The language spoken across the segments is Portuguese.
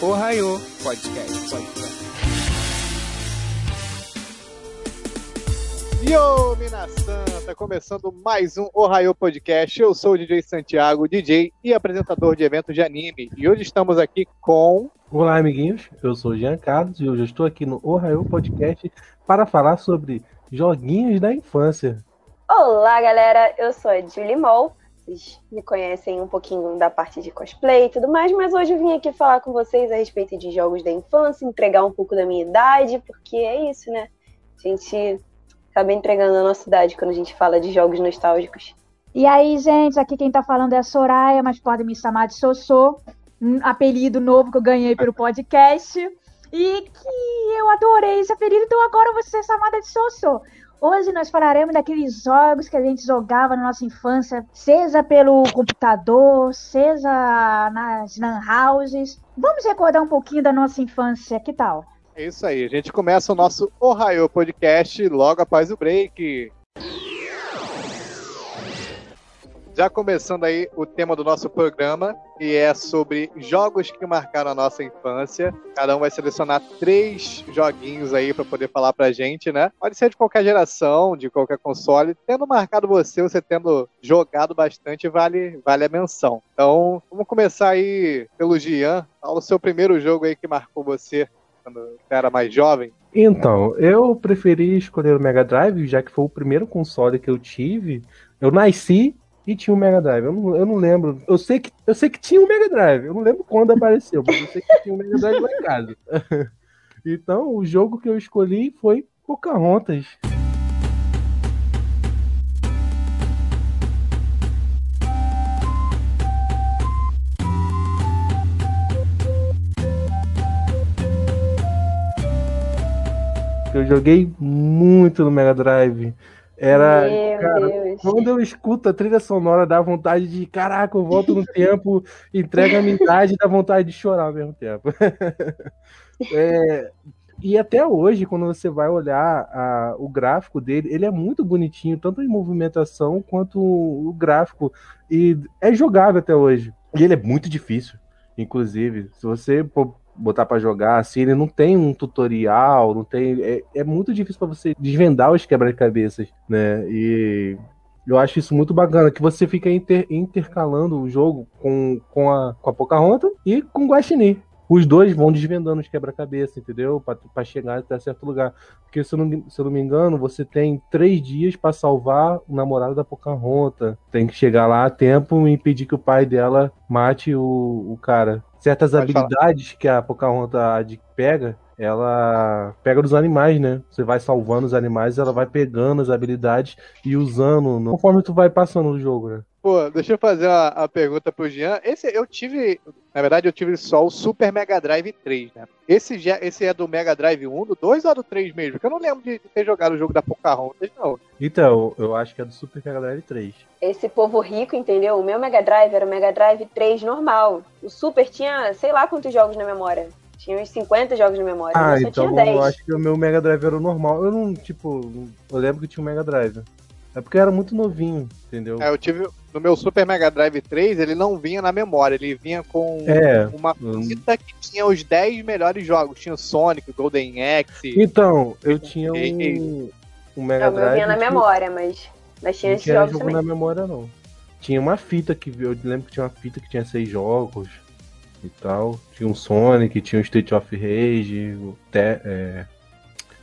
Ohio Podcast. Podcast. Yo, Minasan! Tá começando mais um Ohio Podcast. Eu sou o DJ Santiago, DJ e apresentador de eventos de anime. E hoje estamos aqui com. Olá, amiguinhos. Eu sou o Jean Carlos e hoje eu estou aqui no Ohio Podcast para falar sobre joguinhos da infância. Olá, galera. Eu sou a Julie Moll. Vocês me conhecem um pouquinho da parte de cosplay e tudo mais, mas hoje eu vim aqui falar com vocês a respeito de jogos da infância, entregar um pouco da minha idade, porque é isso, né? A gente acaba entregando a nossa idade quando a gente fala de jogos nostálgicos. E aí, gente, aqui quem tá falando é a Soraya, mas podem me chamar de Sossô, um apelido novo que eu ganhei pelo podcast. E que eu adorei esse apelido, então agora eu vou ser chamada de Sossô. Hoje nós falaremos daqueles jogos que a gente jogava na nossa infância, seja pelo computador, seja nas lan houses. Vamos recordar um pouquinho da nossa infância, que tal? É isso aí, a gente começa o nosso Ohio Podcast logo após o break. Já começando aí o tema do nosso programa, que é sobre jogos que marcaram a nossa infância. Cada um vai selecionar três joguinhos aí para poder falar pra gente, né? Pode ser de qualquer geração, de qualquer console. Tendo marcado você, você tendo jogado bastante, vale, vale a menção. Então, vamos começar aí pelo Gian. Fala o seu primeiro jogo aí que marcou você quando era mais jovem. Então, eu preferi escolher o Mega Drive, já que foi o primeiro console que eu tive. Eu nasci e tinha um Mega Drive. Eu não, eu não lembro. Eu sei, que, eu sei que tinha um Mega Drive. Eu não lembro quando apareceu, mas eu sei que tinha um Mega Drive lá em casa. então, o jogo que eu escolhi foi Pocahontas. Eu joguei muito no Mega Drive. Era, Meu cara, Deus. quando eu escuto a trilha sonora, dá vontade de, caraca, eu volto no tempo, entrega a minha idade e dá vontade de chorar ao mesmo tempo. É, e até hoje, quando você vai olhar a- o gráfico dele, ele é muito bonitinho, tanto em movimentação quanto o gráfico. E é jogável até hoje. E ele é muito difícil, inclusive. Se você botar pra jogar, assim, ele não tem um tutorial, não tem. É, é muito difícil pra você desvendar os quebra-cabeças, né? E eu acho isso muito bacana, que você fica inter- intercalando o jogo com, com, a, com a Pocahontas e com o Guaxinim. Os dois vão desvendando os quebra-cabeça, entendeu? Pra chegar até certo lugar. Porque, se eu, não, se eu não me engano, você tem três dias pra salvar o namorado da Pocahontas. Tem que chegar lá a tempo e impedir que o pai dela mate o, o cara. Certas Pode falar. habilidades que a Pocahontas pega, ela pega dos animais, né? Você vai salvando os animais, ela vai pegando as habilidades e usando no- conforme tu vai passando o jogo, né? Pô, deixa eu fazer uma, uma pergunta pro Jean. Esse eu tive, na verdade, eu tive só o Super Mega Drive 3, né? Esse, já- esse é do Mega Drive 1, do 2 ou do 3 mesmo? Porque eu não lembro de ter jogado o jogo da Pocahontas, não. Então, eu acho que é do Super Mega Drive 3. Esse povo rico, entendeu? O meu Mega Drive era o Mega Drive 3 normal. O Super tinha, sei lá quantos jogos na memória. Tinha uns 50 jogos na memória. Ah, eu só então tinha 10. eu acho que o meu Mega Drive era o normal. Eu não, tipo, eu lembro que tinha um Mega Drive. É porque eu era muito novinho, entendeu? É, eu tive. No meu Super Mega Drive 3, ele não vinha na memória, ele vinha com É. uma fita que tinha os 10 melhores jogos. Tinha o Sonic, o Golden Axe. Então, eu tinha um, um Mega Não, meu Drive. vinha na memória, mas, mas tinha Não esses tinha jogos jogo também. na memória, não. Tinha uma fita que eu lembro que tinha uma fita que tinha seis jogos e tal. Tinha um Sonic, tinha um Street of Rage, o Te- é,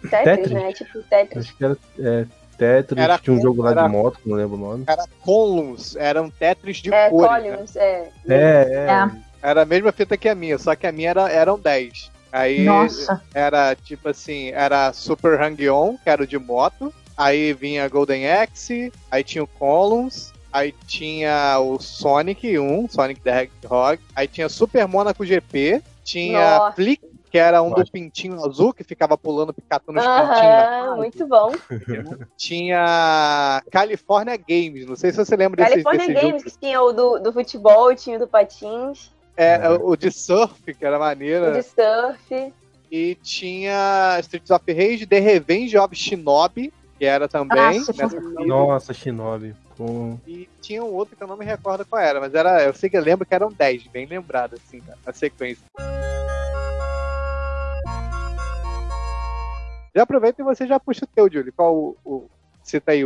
Tetris, Tetris? né? Tipo Tetris. acho que era é, Tetris, Era tinha um jogo lá era- de moto, que não lembro o nome. Era Columns, eram Tetris de É, cores. né? Columns, é. É, é. É. Era a mesma fita que a minha, só que a minha era, eram 10. Aí Nossa, era tipo assim, era Super Hang-On, que era o de moto. Aí vinha Golden Axe, aí tinha o Columns, aí tinha o Sonic 1, Sonic the Hedgehog, aí tinha Super Monaco GP, tinha Nossa. Flick, que era um do Nossa. pintinho azul que ficava pulando, catando os pontinhos. na Aham, muito bom. Tinha California Games, não sei se você lembra desse, California desse Games, jogo. que tinha o do, do futebol, tinha o do patins, É, o de surf, que era maneiro. o de surf. E tinha Streets of Rage, The Revenge of Shinobi, que era também fita. Nossa, Shinobi. Com... E tinha um outro que eu não me recordo qual era, mas era. Eu sei que eu lembro que eram 10, bem lembrado, assim, né, a sequência. Já aproveita e você já puxa o teu, Júlio. Qual o, o cita aí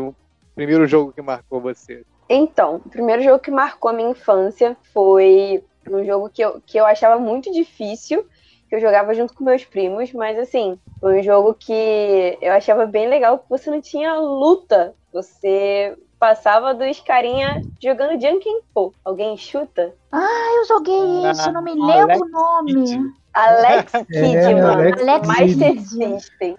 primeiro jogo que marcou você? Então, o primeiro jogo que marcou a minha infância foi um jogo que eu, que eu achava muito difícil, que eu jogava junto com meus primos, mas assim, foi um jogo que eu achava bem legal, porque você não tinha luta, você passava dos carinha jogando Junkin Po. Alguém chuta? Ah, eu joguei isso, não me Ah, lembro o nome. Kidd. Alex Kidd, É, mano. Alex Master. System.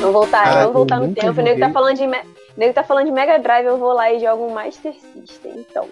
Vamos voltar, Ah, vamos voltar no tempo. O nego tá falando de Me- o nego tá falando de Mega Drive, eu vou lá e jogo um Master System, então.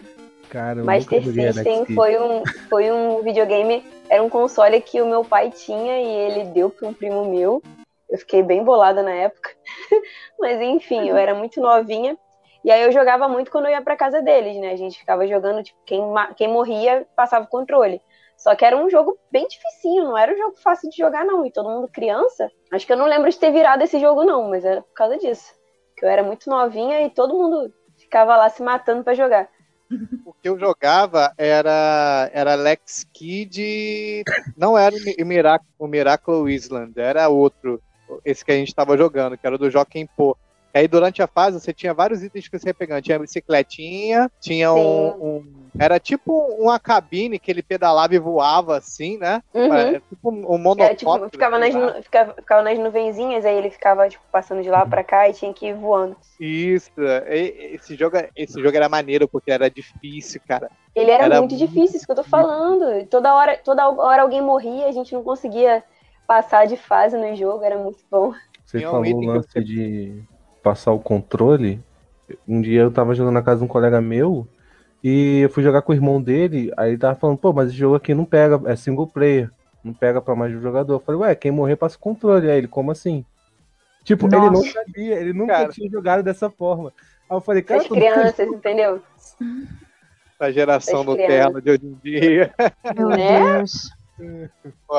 Cara, Master System foi um, foi um videogame, era um console que o meu pai tinha e ele deu para um primo meu. Eu fiquei bem bolada na época. Mas enfim, eu era muito novinha. E aí eu jogava muito quando eu ia pra casa deles, né? A gente ficava jogando, tipo, quem, quem morria passava o controle. Só que era um jogo bem dificinho, não era um jogo fácil de jogar, não. E todo mundo criança. Acho que eu não lembro de ter virado esse jogo, não, mas era por causa disso. Que eu era muito novinha e todo mundo ficava lá se matando pra jogar. O que eu jogava era, era Alex Kidd. Não era o Mi- o Miracle, Island, era outro. Esse que a gente estava jogando, que era do Joaquim Pô. E aí, durante a fase, você tinha vários itens que você ia pegando. Tinha bicicletinha, tinha um, um- Era tipo uma cabine que ele pedalava e voava assim, né? Uhum. Era tipo um Era, monocóptero. tipo, ficava nas, lá. nu- ficava, ficava nas nuvenzinhas, aí ele ficava, tipo, passando de lá pra cá e tinha que ir voando. Isso. E- Esse jogo, esse jogo era maneiro, porque era difícil, cara. Ele era, Era muito muito difícil, isso que eu tô falando. Toda hora, toda hora alguém morria, a gente não conseguia passar de fase no jogo, era muito bom. Você um falou que lance você- de passar o controle. Um dia eu tava jogando na casa de um colega meu e eu fui jogar com o irmão dele. Aí ele tava falando, pô, mas esse jogo aqui não pega, é single player. Não pega pra mais de um jogador. Eu falei, ué, quem morrer passa o controle. Aí ele, como assim? Tipo, ele não Nossa. sabia, ele nunca Cara. tinha jogado dessa forma. Aí eu falei, cara, As crianças, entendeu? A geração As Nutella de hoje em dia. Meu Né? Deus. Pô,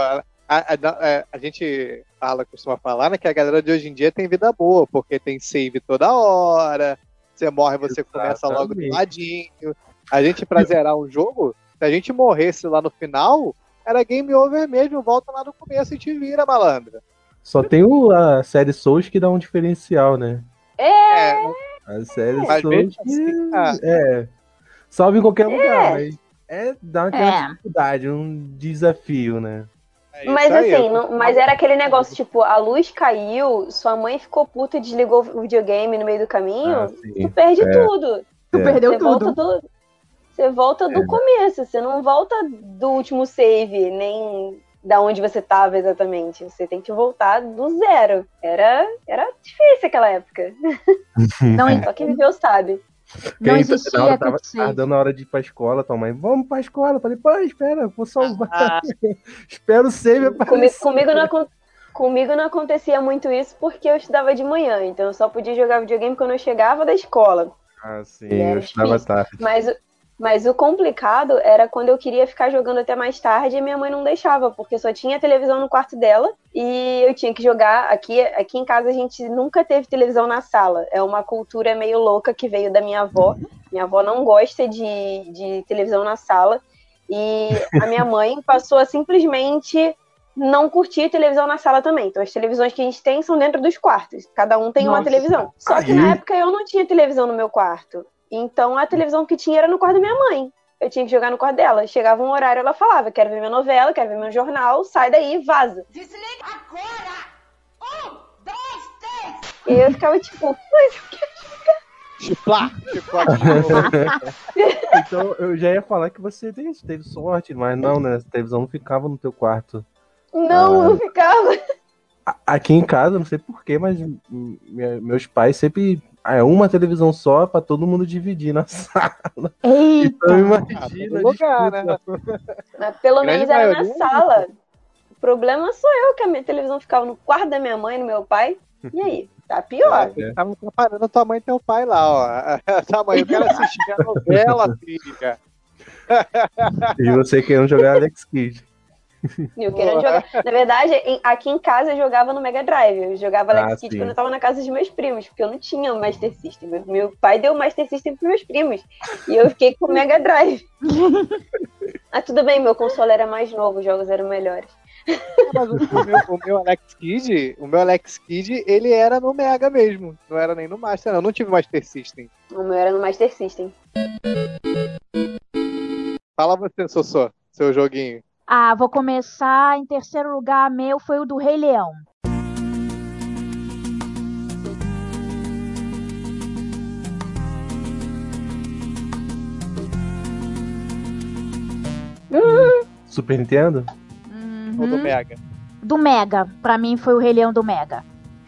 A, a- a- a gente fala, costuma falar, né, que a galera de hoje em dia tem vida boa, porque tem save toda hora, você morre, você começa logo do Exatamente. ladinho. A gente, pra zerar um jogo, se a gente morresse lá no final, era game over mesmo, volta lá no começo e te vira, malandra. Só tem o, a série Souls que dá um diferencial, né? É, É, A série Mas Souls mesmo que, assim, ah. é. Salve em qualquer lugar, mas é dá aquela É. dificuldade, um desafio, né? É mas aí, assim, não- mas era aquele negócio, tipo, a luz caiu, sua mãe ficou puta e desligou o videogame no meio do caminho, Ah, tu perde É. tudo. Tu É. perdeu Você tudo. volta do. Você volta do É. começo, você não volta do último save, nem da onde você tava exatamente. Você tem que voltar do zero. Era, era difícil aquela época. Não, Só quem viveu sabe. Não Quem- existia na hora tava, quick tava save. dando a hora de ir pra escola, tua mãe, vamos pra escola. Eu falei, pô, espera, vou salvar. Ah. Espera o save Comigo, comigo, não, comigo não acontecia muito isso porque eu estudava de manhã, então eu só podia jogar videogame quando eu chegava da escola. Ah, sim, eu estava difícil. tarde. Mas, o- mas o complicado era quando eu queria ficar jogando até mais tarde e minha mãe não deixava, porque só tinha televisão no quarto dela e eu tinha que jogar. Aqui, aqui em casa a gente nunca teve televisão na sala. É uma cultura meio louca que veio da minha avó. Minha avó não gosta de, de televisão na sala. E a minha mãe passou a simplesmente não curtir televisão na sala também. Então as televisões que a gente tem são dentro dos quartos. Cada um tem uma Nossa. televisão. Só que Aí- na época eu não tinha televisão no meu quarto. Então a televisão que tinha era no quarto da minha mãe. Eu tinha que jogar no quarto dela. Chegava um horário, ela falava: quero ver minha novela, quero ver meu jornal, sai daí, vaza. Desliga agora! Um, dois, três! E eu ficava tipo, mas eu quero de novo. Então eu já ia falar que você teve, sorte, mas não, né? A televisão não ficava no teu quarto. Não, Ah. não ficava. Aqui em casa, não sei porquê, mas meus pais sempre. Ah, é uma televisão só pra todo mundo dividir na sala. Eita! Então imagina. lugar, a né? Mas pelo Grande menos era na maioria. sala. O problema sou eu, que a minha televisão ficava no quarto da minha mãe e no meu pai. E aí? Tá pior. Você tava comparando tua mãe e teu pai lá, ó. Tua mãe, eu quero assistir a novela, filha. E você querendo jogar Alex Kidd. Eu querendo jogar. Na verdade, aqui em casa eu jogava no Mega Drive. Eu jogava Ah, Alex Kidd sim. quando eu tava na casa dos meus primos, porque eu não tinha o Master System. Meu- pai deu o Master System pros meus primos. E eu fiquei com o Mega Drive. ah, tudo bem, meu console era mais novo, os jogos eram melhores. Mas o, meu, o meu Alex Kidd, o meu Alex Kidd, ele era no Mega mesmo. Não era nem no Master, não. Eu não tive Master System. O meu era no Master System. Fala você, Sossô, seu joguinho. Ah, vou começar. Em terceiro lugar, meu foi o do Rei Leão. Super Nintendo? Ou do Uhum. Mega? Do Mega. Pra mim foi o Rei Leão do Mega.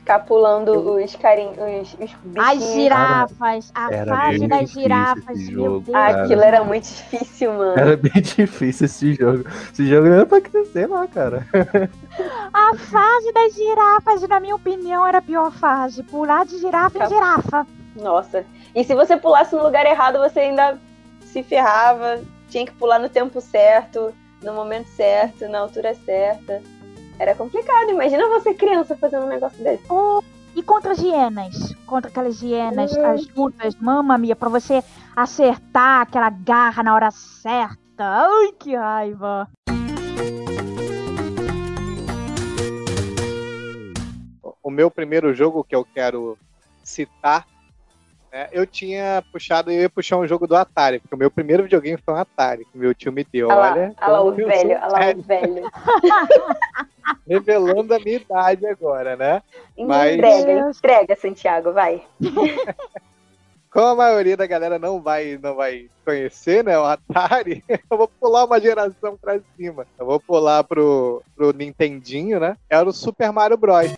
Ficar pulando os carinhos, os, os As girafas, a Era fase das girafas, esse meu jogo, Deus. cara. Aquilo era muito difícil, mano. Era bem difícil esse jogo. Esse jogo não era pra crescer lá, cara. A fase das girafas, na minha opinião, era a pior fase. Pular de girafa em girafa. Nossa. E se você pulasse no lugar errado, você ainda se ferrava. Tinha que pular no tempo certo, no momento certo, na altura certa. Era complicado. Imagina você criança fazendo um negócio desse. E contra as hienas? Contra aquelas hienas, as lutas, mamma mia, pra você acertar aquela garra na hora certa. Ai, que raiva. O meu primeiro jogo que eu quero citar, né, eu tinha puxado, eu ia puxar um jogo do Atari, porque o meu primeiro videogame foi um Atari, que meu tio me deu. Olha Olha, olha lá o velho, olha lá o velho, revelando a minha idade agora, né? Mas- Entrega, entrega, Santiago, vai. Como a maioria da galera não vai, não vai conhecer, né, o Atari, eu vou pular uma geração pra cima. Eu vou pular pro, pro Nintendinho, né? Era o Super Mario Bros.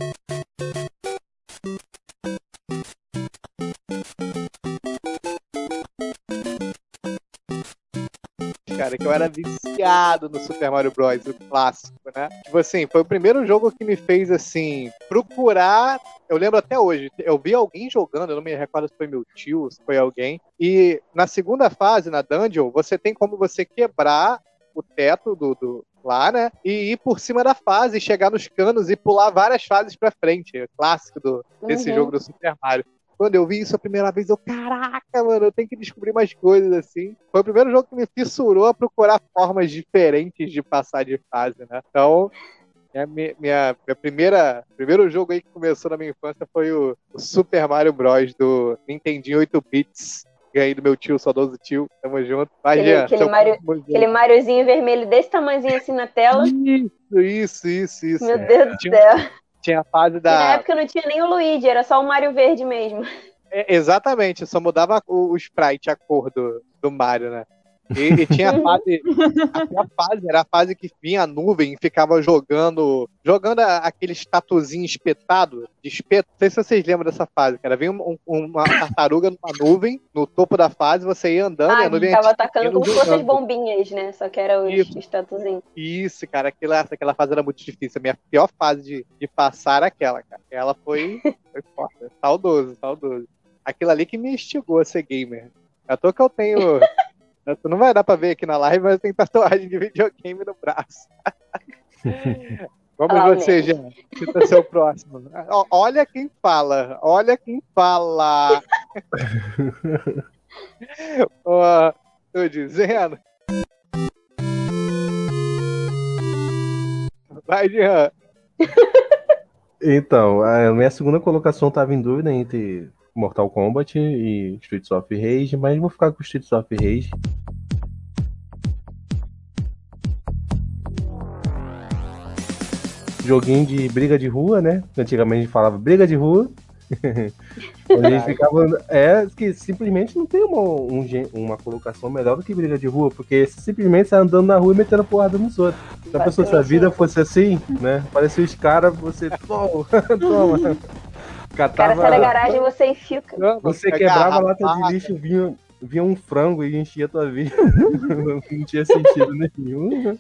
Cara, que eu era viciado no Super Mario Bros, o clássico, né? Tipo assim, foi o primeiro jogo que me fez, assim, procurar eu lembro até hoje, eu vi alguém jogando, eu não me recordo se foi meu tio, se foi alguém, e na segunda fase, na dungeon, você tem como você quebrar o teto do, do- lá, né, e ir por cima da fase, chegar nos canos e pular várias fases pra frente, é clássico do, desse Uhum. jogo do Super Mario. Quando eu vi isso a primeira vez, eu, caraca, mano, eu tenho que descobrir mais coisas assim. Foi o primeiro jogo que me fissurou a procurar formas diferentes de passar de fase, né? Então, minha, minha, minha primeira primeiro jogo aí que começou na minha infância foi o, o Super Mario Bros. do Nintendinho 8 bits. Ganhei do meu tio, saudoso tio. Tamo junto. Vai, Aquele- Jean, aquele Mario-. Aquele Mariozinho vermelho desse tamanhozinho assim na tela. Isso, isso, isso, isso. Meu Deus do céu. Tinha a fase E na da. época não tinha nem o Luigi, era só o Mario Verde mesmo. É, exatamente, só mudava o, o sprite, a cor do, do Mario, né? E, e tinha a fase. A fase era a fase que vinha a nuvem e ficava jogando. Jogando a- aquele estatuzinho espetado de espeto. Não sei se vocês lembram dessa fase, cara. Vinha um- uma tartaruga numa nuvem, no topo da fase, você ia andando e Ah, a nuvem tava atacando como se fossem bombinhas, né? Só que era os Isso. estatuzinhos. Isso, cara, aquela, aquela fase era muito difícil. A minha pior fase de, de passar era aquela, cara. Ela foi, foi foda. Saudoso, saudoso. Aquilo ali que me instigou a ser gamer. É à toa que eu tenho. Tu não vai dar pra ver aqui na live, mas eu tenho tatuagem de videogame no braço. Vamos Ah, você, Jean. Cita seu próximo. Olha quem fala. Olha quem fala. Ó, tô dizendo. Vai, Jean. Então, a minha segunda colocação tava em dúvida entre Mortal Kombat e Streets of Rage, mas vou ficar com Streets of Rage. Joguinho de briga de rua, né? Antigamente a gente falava briga de rua. A gente ficava. É que simplesmente não tem uma, um uma colocação melhor do que briga de rua, porque simplesmente sai andando na rua e metendo porrada nos outros. Se a pessoa, se a vida fosse assim, né? Parecia os caras, você. Toma, toma. O cara Catava, sai da garagem e você enfia. você quebrava a lata de lixo, vinha, vinha um frango e enchia a tua vida. não tinha sentido nenhum.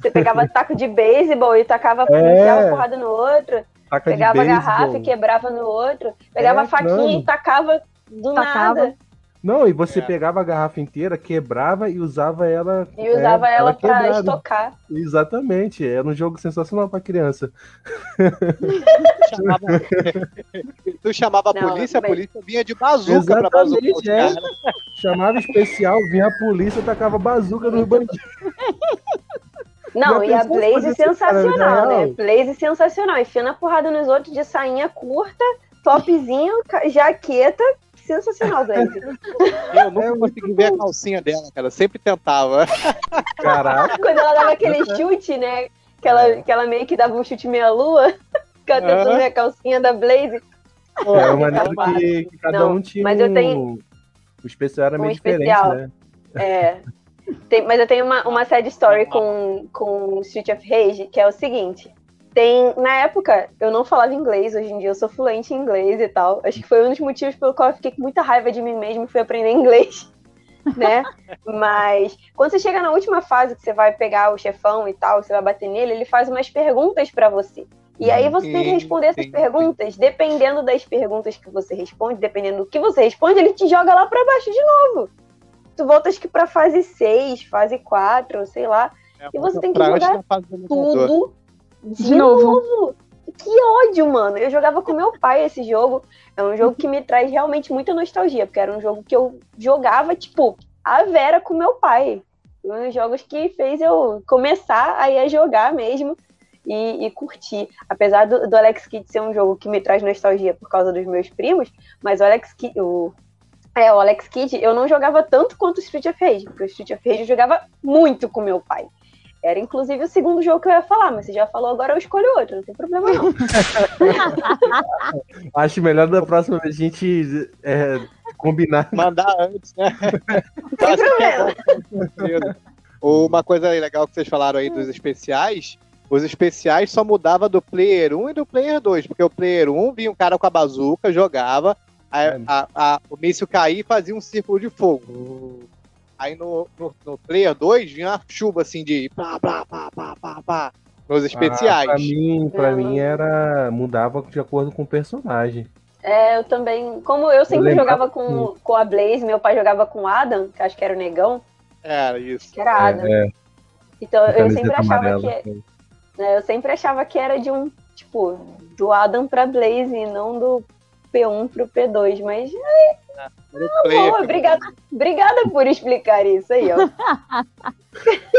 Você pegava taco de beisebol e tacava, É. porrada no outro. Taca Pegava garrafa e quebrava no outro. Pegava É, a faquinha e tacava do Tacava. nada. Não, e você É. pegava a garrafa inteira, quebrava e usava ela. E usava é, ela pra quebrada. estocar. Exatamente, era um jogo sensacional pra criança. Chamava... tu chamava a Não, polícia, a mas- polícia vinha de bazuca pra bazucar os Exatamente, é. Chamava especial, vinha a polícia, tacava bazuca nos bandidos. Não, e a Blaze cara, sensacional, na né? Blaze sensacional. Enfia na porrada nos outros de sainha curta, topzinho, jaqueta. Sensacional, Blaze. Eu nunca consegui ver a calcinha dela, cara. Eu sempre tentava. Caraca, Quando ela dava aquele chute, né? Que ela, que ela meio que dava um chute meia-lua. Ficava tentando ver a calcinha da Blaze. era Ficava maneiro barra. que, que cada Não, um tinha mas eu um- tenho- O especial era um meio especial. diferente, né? É. Tem- mas eu tenho uma, uma sad story com, com Street of Rage, que é o seguinte. Tem, na época, eu não falava inglês, hoje em dia eu sou fluente em inglês e tal. Acho que foi um dos motivos pelo qual eu fiquei com muita raiva de mim mesmo e fui aprender inglês, né? Mas quando você chega na última fase, que você vai pegar o chefão e tal, você vai bater nele, ele faz umas perguntas pra você. E aí você tem que responder essas perguntas, dependendo das perguntas que você responde, dependendo do que você responde, ele te joga lá pra baixo de novo. Tu volta acho que pra fase 6, fase 4, sei lá, E você tem que jogar tudo de, De novo. novo. Que ódio, mano. Eu jogava com meu pai esse jogo. É um jogo que me traz realmente muita nostalgia, porque era um jogo que eu jogava, tipo, a Vera com meu pai. Um dos jogos que fez eu começar aí a jogar mesmo e, e curtir. Apesar do, do Alex Kidd ser um jogo que me traz nostalgia por causa dos meus primos, mas o Alex Kidd, o, é, o Alex Kidd, eu não jogava tanto quanto o Street of Rage, porque o Street of Rage eu jogava muito com meu pai. Era inclusive o segundo jogo que eu ia falar, mas você já falou, agora eu escolho outro, não tem problema não. Acho melhor da próxima vez a gente é, combinar. Mandar antes, né? Sem problema. certeza. Uma coisa legal que vocês falaram aí dos especiais, os especiais só mudava do player 1 e do player 2, porque o player 1 vinha um cara com a bazuca, jogava, a- É. a- a- o míssil caía e fazia um círculo de fogo. Aí no, no, no player 2 vinha uma chuva assim de pá, pá, pá, pá, pá, pá, nos especiais. Ah, pra mim, pra Não. mim era. mudava de acordo com o personagem. É, eu também. Como eu sempre lembrava jogava com, com a Blaze, meu pai jogava com o Adam, que acho que era o negão, Era isso. que era Adam. É, Então eu sempre achava amarela. que. né, eu sempre achava que era de um, tipo, do Adam pra Blaze e não do P1 pro P2, mas Era o player boa, que- obrigada, obrigada por explicar isso aí, ó.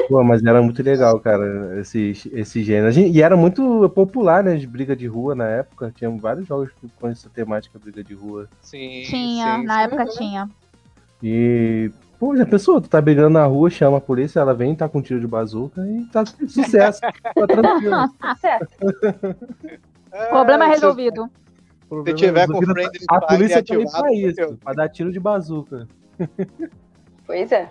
Pô, mas era muito legal, cara, esse, esse gênero. Gente- E era muito popular, né? De briga de rua na época. Tinha vários jogos com essa temática briga de rua. Sim, Tinha, sim, na sim. época tinha. E, pô, já pensou? Tu tá brigando na rua, chama a polícia, ela vem, tá com tiro de bazuca e tá sucesso. tá tranquilo. Tá certo. É, Problema resolvido. Problema- tiver com bazuca- friendly A polícia tá ativado, pra isso, pra dar tiro de bazuca. Pois é.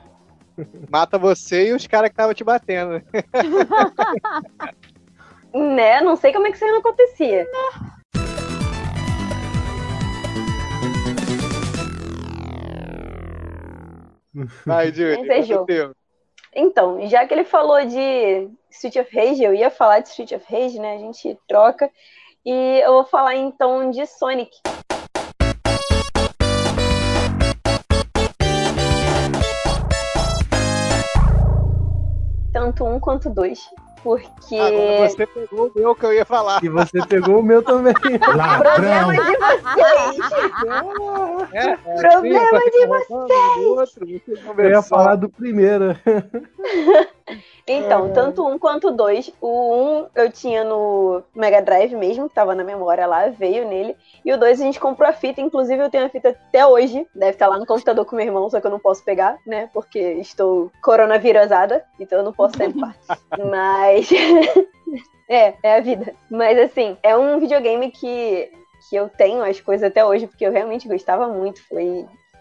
Mata você e os caras que estavam te batendo. Né? Não sei como é que isso aí não acontecia. Vai, Júlio. É o. Então, já que ele falou de Street of Rage, eu ia falar de Street of Rage, né? A gente troca. E eu vou falar então de Sonic. Tanto um quanto dois. Porque. Agora você pegou o meu que eu ia falar. E você pegou o meu também. Problema de vocês! É, Problema de vocês! Eu ia falar do primeiro. Então, tanto um quanto dois. O um eu tinha no Mega Drive mesmo, que tava na memória lá, veio nele. E o dois a gente comprou a fita, inclusive eu tenho a fita até hoje. Deve estar lá no computador com meu irmão, só que eu não posso pegar, né? Porque estou coronavirusada, então eu não posso sair parte. Mas. é, é a vida. Mas assim, é um videogame que, que eu tenho as coisas até hoje, porque eu realmente gostava muito. Foi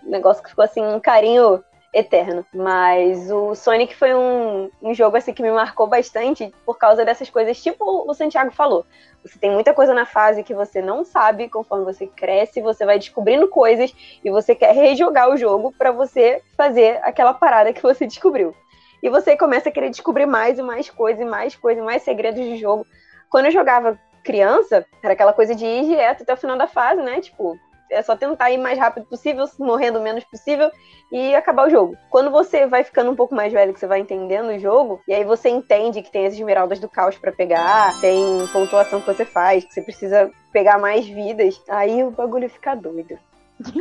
um negócio que ficou assim, um carinho eterno. Mas o Sonic foi um, um jogo assim que me marcou bastante por causa dessas coisas, tipo o Santiago falou. Você tem muita coisa na fase que você não sabe, conforme você cresce, você vai descobrindo coisas e você quer rejogar o jogo para você fazer aquela parada que você descobriu. E você começa a querer descobrir mais e mais coisas, e mais coisas, mais segredos de jogo. Quando eu jogava criança, era aquela coisa de ir direto até o final da fase, né? Tipo, é só tentar ir mais rápido possível, morrendo o menos possível e acabar o jogo. Quando você vai ficando um pouco mais velho, que você vai entendendo o jogo, e aí você entende que tem as esmeraldas do caos para pegar, tem pontuação que você faz, que você precisa pegar mais vidas, aí o bagulho fica doido.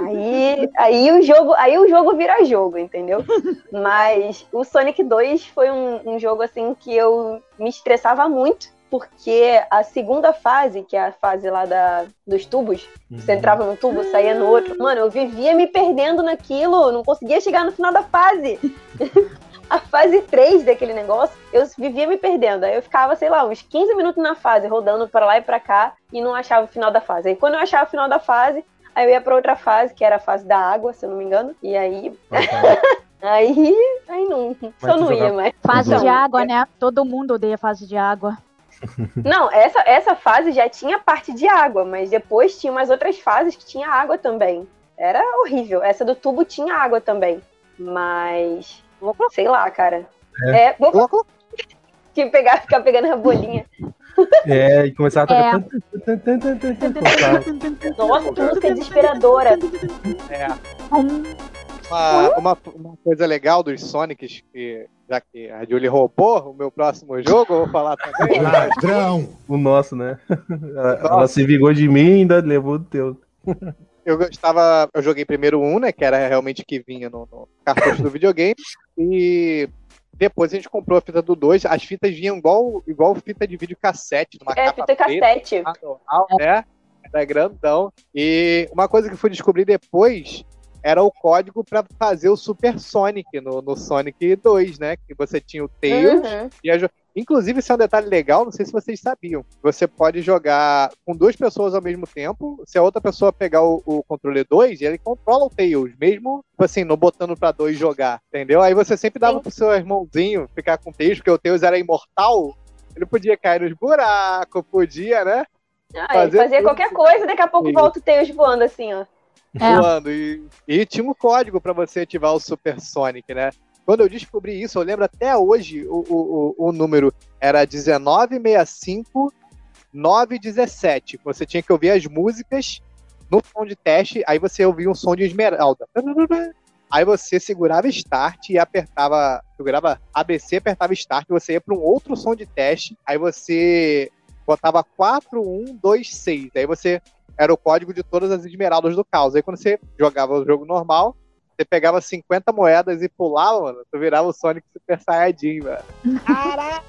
Aí, aí, o jogo, aí o jogo vira jogo, entendeu? Mas o Sonic 2 foi um, um jogo assim que eu me estressava muito, porque a segunda fase, que é a fase lá da, dos tubos, você entrava no tubo, saía no outro, mano, eu vivia me perdendo naquilo, não conseguia chegar no final da fase. a fase 3 daquele negócio, eu vivia me perdendo. Aí eu ficava, sei lá, uns 15 minutos na fase, rodando para lá e para cá, e não achava o final da fase. Aí quando eu achava o final da fase, Aí eu ia pra outra fase, que era a fase da água, se eu não me engano. E aí. aí. Aí não. Só não ia mais. Fase Então, de água, né? Todo mundo odeia fase de água. Não, essa, essa fase já tinha parte de água, mas depois tinha umas outras fases que tinha água também. Era horrível. Essa do tubo tinha água também. Mas. Sei lá, cara. É. que pegar, ficar pegando a bolinha. É, e começar a tocar. É. tá. Nossa, que música desesperadora. É. Uma, uma, uma coisa legal dos Sonics, que, já que a Julie roubou o meu próximo jogo, eu vou falar também. Ladrão! O nosso, né? Ela, ela se vingou de mim e ainda levou o teu. Eu gostava, eu joguei primeiro um, né? Que era realmente que vinha no, no cartucho do videogame. E depois a gente comprou a fita do 2. As fitas vinham igual, igual fita de vídeo cassete, numa É, capa fita preta, cassete. manual, né? Era grandão. E uma coisa que eu fui descobrir depois era o código para fazer o Super Sonic no, no Sonic 2, né? Que você tinha o Tails Uhum. e a Inclusive, isso é um detalhe legal, não sei se vocês sabiam. Você pode jogar com duas pessoas ao mesmo tempo. Se a outra pessoa pegar o, o controle 2, ele controla o Tails, mesmo tipo assim, não botando pra dois jogar, entendeu? Aí você sempre dava Sim. pro seu irmãozinho ficar com o Tails, porque o Tails era imortal. Ele podia cair nos buracos, podia, né? Ah, Fazer ele fazia tudo. qualquer coisa, daqui a pouco Sim. volta o Tails voando assim, ó. É. voando. E, e tinha um código pra você ativar o Super Sonic, né? Quando eu descobri isso, eu lembro até hoje o, o, o, número era 1965 917. Você tinha que ouvir as músicas no som de teste, aí você ouvia um som de esmeralda. Aí você segurava Start e apertava, segurava ABC, apertava Start, você ia para um outro som de teste, aí você botava 4126. Aí você era o código de todas as esmeraldas do caos. Aí quando você jogava o jogo normal, você pegava 50 moedas e pulava, mano, tu virava o Sonic Super Saiyajin, mano. Caraca!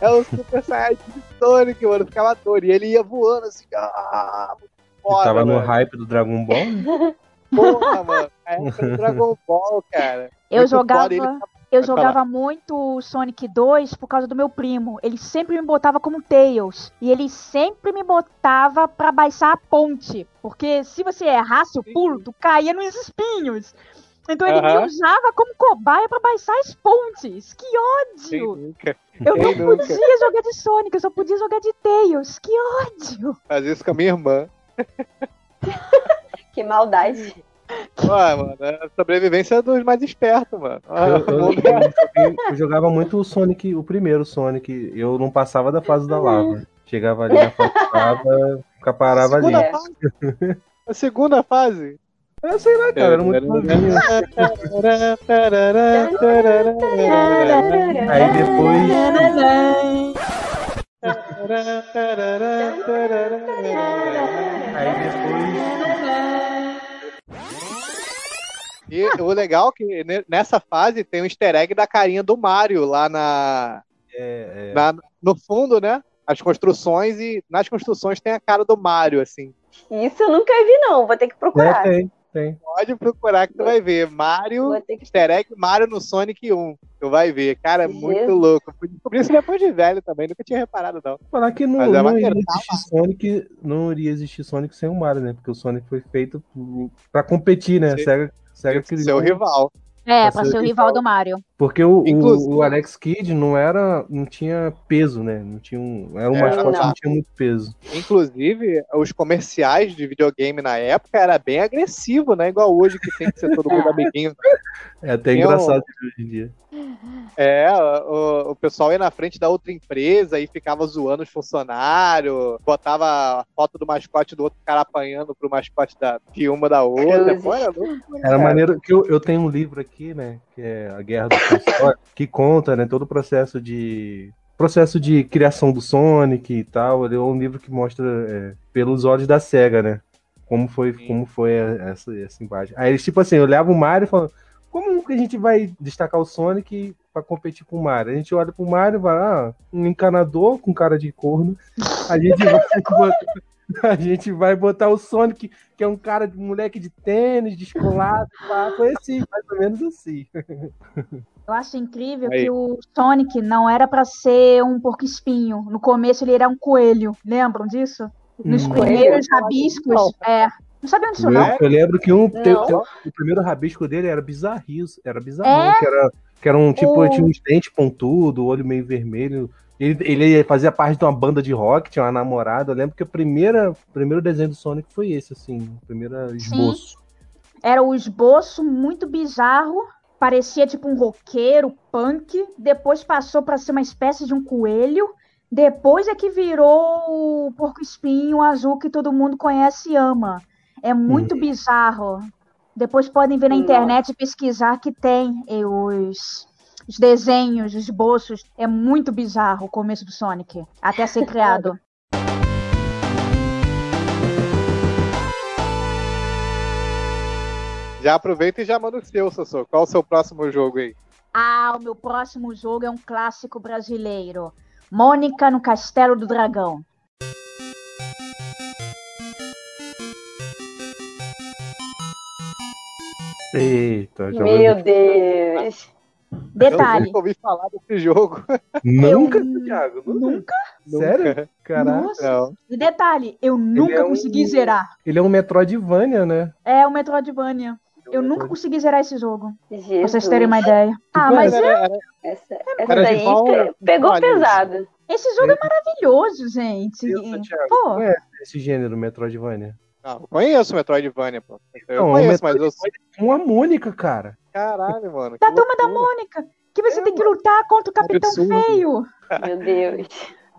É o Super Saiyajin Sonic, mano, ficava doido. E ele ia voando assim, ah, muito foda, tava no mano. hype do Dragon Ball. Porra, mano. É do Dragon Ball, cara. Eu Muito jogava, foda, eu Pode jogava muito o Sonic 2 por causa do meu primo. Ele sempre me botava como Tails. E ele sempre me botava pra baixar a ponte. Porque se você errasse o pulo, tu caía nos espinhos. Então ele Aham. me usava como cobaia pra baixar as pontes. Que ódio! Eu não nunca? podia jogar de Sonic, eu só podia jogar de Tails. Que ódio! fazia isso com a minha irmã. Que maldade. Ué, mano, é a sobrevivência dos mais espertos, mano. Ah, Eu, eu- eu- eu jogava muito o Sonic, o primeiro Sonic. Eu não passava da fase da lava. Chegava ali na fase da lava, ficava parava ali. fase? A segunda fase? Eu sei lá, cara, era muito novinho. Aí depois. Aí depois. E o legal é que ne- nessa fase tem um easter egg da carinha do Mario lá na, É, é. na- no fundo, né? As construções e nas construções tem a cara do Mario, assim. Isso eu nunca vi, não. Vou ter que É, procurar. tem, tem. Pode procurar que tu vai ver. Mario, que... easter egg Mario no Sonic 1. Tu vai ver. Cara, é muito Jesus. louco. Eu fui descobrir isso depois de velho também. Nunca tinha reparado, não. Falar que não, Mas é não iria existir Sonic, não iria existir Sonic sem o Mario, né? Porque o Sonic foi feito pra competir, né? Sim. Sega, Sega Seu criou. rival. É, Pra pra ser ser o o rival do Mario. Porque o, o, o Alex Kidd não era. não tinha peso, né? Não tinha um. Era um É, mascote que não. não tinha muito peso. Inclusive, os comerciais de videogame na época era bem agressivo, né? Igual hoje que tem que ser todo mundo amiguinho. É até engraçado hoje em dia. É, o, o pessoal ia na frente da outra empresa e ficava zoando os funcionários, botava a foto do mascote do outro cara apanhando pro mascote da, de uma da outra. Pô, era louco, Era maneiro que eu, eu tenho um livro aqui, né? Que é A Guerra do que conta, né, todo o processo de. Processo de criação do Sonic e tal. Ele é um livro que mostra é, pelos olhos da SEGA, né? Como foi, Sim. como foi essa, essa imagem. Aí eles, tipo assim, olhavam o Mario e falavam, como que a gente vai destacar o Sonic pra competir com o Mario? A gente olha pro Mario e vai, ah, um encanador com cara de corno. A gente vai botar, a gente vai botar o Sonic, que é um cara de moleque de tênis, descolado, pá. foi assim, mais ou menos assim. Eu acho incrível Aí. que o Sonic não era pra ser um porco-espinho. No começo ele era um coelho. Lembram disso? Nos Hum. primeiros rabiscos. É. Não sabiam disso, Eu, não? lembro- eu lembro que um, Não. teve- o primeiro rabisco dele era bizarrinho, era bizarrão, que era, que era um tipo, O- tinha uns dentes pontudo, olho meio vermelho. Ele, ele fazia parte de uma banda de rock, tinha uma namorada. Eu lembro que o primeiro desenho do Sonic foi esse, assim, o primeiro esboço. Era o esboço muito bizarro. Parecia tipo um roqueiro, punk. Depois passou pra ser uma espécie de um coelho. Depois é que virou o porco-espinho azul que todo mundo conhece e ama. É muito bizarro. Depois podem ver na internet e pesquisar que tem eh, os, os desenhos, os esboços. É muito bizarro o começo do Sonic, até ser criado. Já aproveita e já manda o seu, Sassô. Qual o seu próximo jogo aí? Ah, o meu próximo jogo é um clássico brasileiro. Mônica no Castelo do Dragão. Eita, já Meu Deus. Eu Detalhe. nunca ouvi falar desse jogo. Nunca, Eu- Thiago? Nunca? Nunca? Sério? Caraca. E detalhe, eu nunca é um- consegui zerar. Ele é um Metroidvania, né? É o Metroidvania. Eu nunca consegui zerar esse jogo. Pra Jesus. vocês terem uma ideia. Ah, mas Era- era- Essa, Era essa de daí pegou pesado. esse jogo é maravilhoso, gente. Deus, Pô, conhece esse gênero Metroidvania? Não, eu conheço o Metroidvania, pô. Eu Não, conheço, mas eu. É Uma Mônica, cara. Caralho, mano. da turma da. Mônica. Que você tem que lutar contra o Capitão absurdo. Feio. Meu Deus.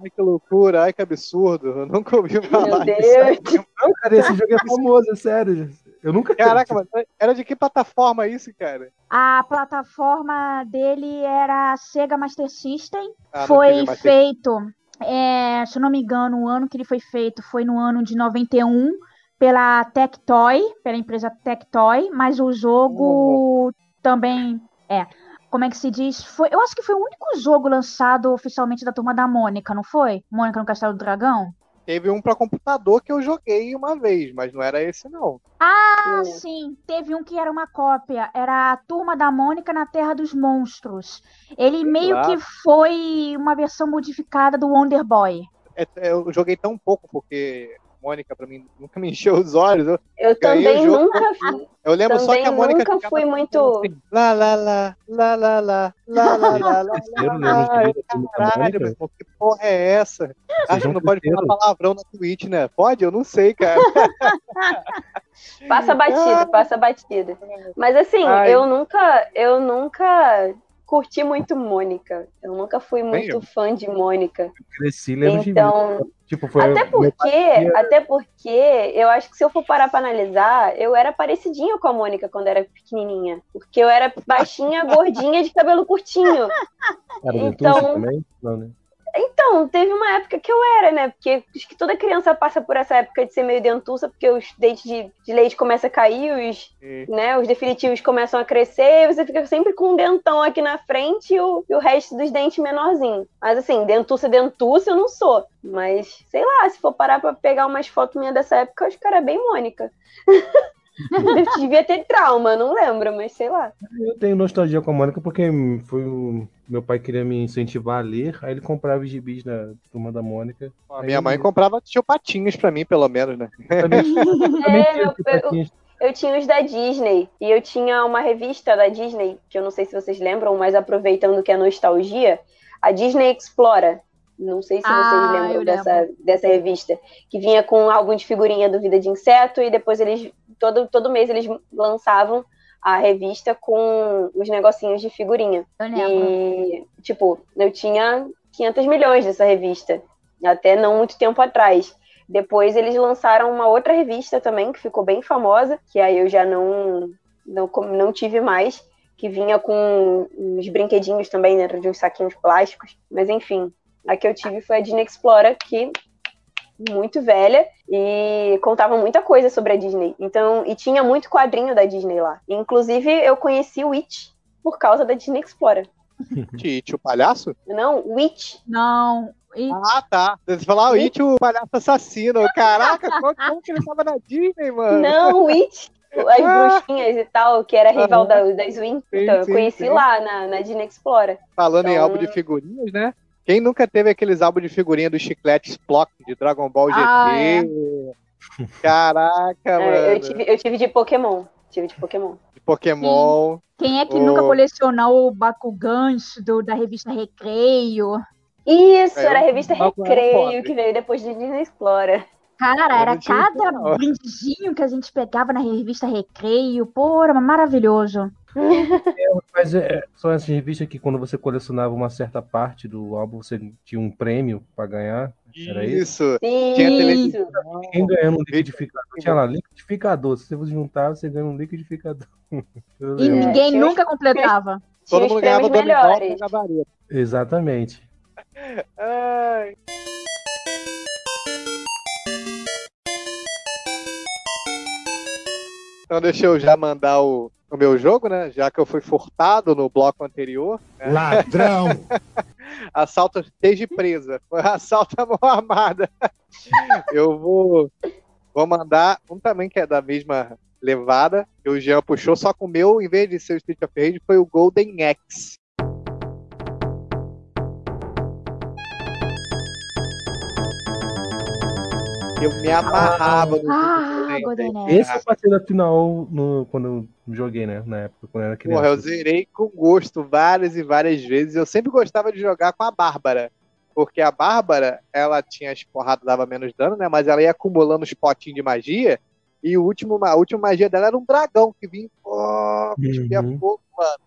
Ai, que loucura, ai, que absurdo. Eu nunca ouvi Meu falar disso. Deus. Não, cara, esse jogo é famoso, é sério. Eu nunca Caraca, mano, era de que plataforma isso, cara? A plataforma dele era a Sega Master System. Ah, foi feito, é, se eu não me engano, o ano que ele foi feito foi no ano de 91 pela Tectoy, pela empresa Tectoy, mas o jogo também é. Como é que se diz? Foi, eu acho que foi o único jogo lançado oficialmente da turma da Mônica, não foi? Mônica no Castelo do Dragão? Teve um pra computador que eu joguei uma vez, mas não era esse, não. Ah, Hum. sim, teve um que era uma cópia, era a Turma da Mônica na Terra dos Monstros. Ele Sei meio lá. que foi uma versão modificada do Wonder Boy. É- Eu joguei tão pouco, porque Mônica, pra mim, nunca me encheu os olhos. Eu, Eu também jogo. nunca fui. eu lembro só que a Mônica nunca ficava fui muito- assim, lá, lá, lá, lá, lá, lá, lá, lá, lá, lá, Caralho, Mônica? meu irmão, que porra é essa? Acho que não pode falar palavrão na Twitch, né? Pode? Eu não sei, cara. Passa batida, passa batida. Mas assim, Ai. eu nunca, eu nunca curti muito Mônica. Eu nunca fui muito eu. fã de Mônica. Cresci lendo de Então, Tipo, foi até porque, até porque eu acho que se eu for parar pra analisar, eu era parecidinha com a Mônica quando era pequenininha. Porque eu era baixinha, gordinha, de cabelo curtinho. Era então- também? Não, né? Então, teve uma época que eu era, né? Porque acho que toda criança passa por essa época de ser meio dentuça, porque os dentes de, de leite começam a cair, os, né, os definitivos começam a crescer, e você fica sempre com um dentão aqui na frente e o, e o resto dos dentes menorzinho. Mas assim, dentuça, dentuça eu não sou. Mas, sei lá, se for parar pra pegar umas fotos minhas dessa época, eu acho que era bem Mônica. Eu devia ter trauma, não lembro, mas sei lá. Eu tenho nostalgia com a Mônica porque foi o... meu pai queria me incentivar a ler, aí ele comprava os gibis da turma da Mônica. A minha mãe comprava tio patinhos pra mim, pelo menos, né? Também, também É, meu-. Eu eu tinha os da Disney. E eu tinha uma revista da Disney, que eu não sei se vocês lembram, mas aproveitando que é nostalgia, a Disney Explora. Não sei se Ah, vocês eu lembram lembro. dessa, dessa revista. Que vinha com um álbum de figurinha do Vida de Inseto e depois eles, todo, todo mês, eles lançavam a revista com os negocinhos de figurinha. Eu lembro. E, tipo, eu tinha 500 milhões dessa revista, até não muito tempo atrás. Depois eles lançaram uma outra revista também, que ficou bem famosa, que aí eu já não, não, não tive mais, que vinha com uns brinquedinhos também dentro de uns saquinhos plásticos. Mas enfim, a que eu tive foi a Disney Explorer, que muito velha e contava muita coisa sobre a Disney. Então, e tinha muito quadrinho da Disney lá. Inclusive, eu conheci o It por causa da Disney Explorer. Tite, o palhaço? Não, Witch. Não. Ah, tá. Você falar o It, o palhaço assassino. Caraca, como, que ele tava na Disney, mano? Não, Witch. As bruxinhas e tal, que era rival Aham. da, das Win. Sim, Então, eu conheci sim. lá na, na Disney Explorer. Falando em Então- álbum de figurinhas, né? Quem nunca teve aqueles álbuns de figurinha dos chicletes Plock de Dragon Ball GT? Ah, é. Caraca, É, mano. eu, tive, eu tive de Pokémon. Tive de Pokémon. De Pokémon. quem é que Ô. nunca colecionou o Bakugans do, da revista Recreio? Isso, É, era a revista eu- Recreio, que veio depois de Disney Explorer. Cara, era cada não. brindezinho que a gente pegava na revista Recreio. Pô, era maravilhoso. Mas é, são essas revistas que quando você colecionava uma certa parte do álbum, você tinha um prêmio pra ganhar. Era isso? Isso. Sim, Tinha televisão. Quem ganhando um liquidificador? Tinha lá, liquidificador. Se você juntar, você ganha um liquidificador. E lembro. ninguém tinha os- nunca completava. Todo Tinha os mundo ganhava melhores. Exatamente. Ai. Então deixa eu já mandar o, o meu jogo, né? Já que eu fui furtado no bloco anterior. né? Ladrão! Assalto desde presa. Foi assalto à mão armada. Eu vou, vou mandar um também que é da mesma levada. Que o Jean puxou, só que o meu, em vez de ser o Street of Rage, foi o Golden Axe. Eu me amarrava no Ah, Golden Axe. Esse eu passei na final no, quando eu joguei, né? Na época, quando eu era criança. Porra, eu zerei com gosto várias e várias vezes. Eu sempre gostava de jogar com a Bárbara. Porque a Bárbara, ela tinha as porradas, dava menos dano, né? Mas ela ia acumulando os potinhos de magia. E o último, a última magia dela era um dragão que vinha, cuspia Uhum. fogo, mano.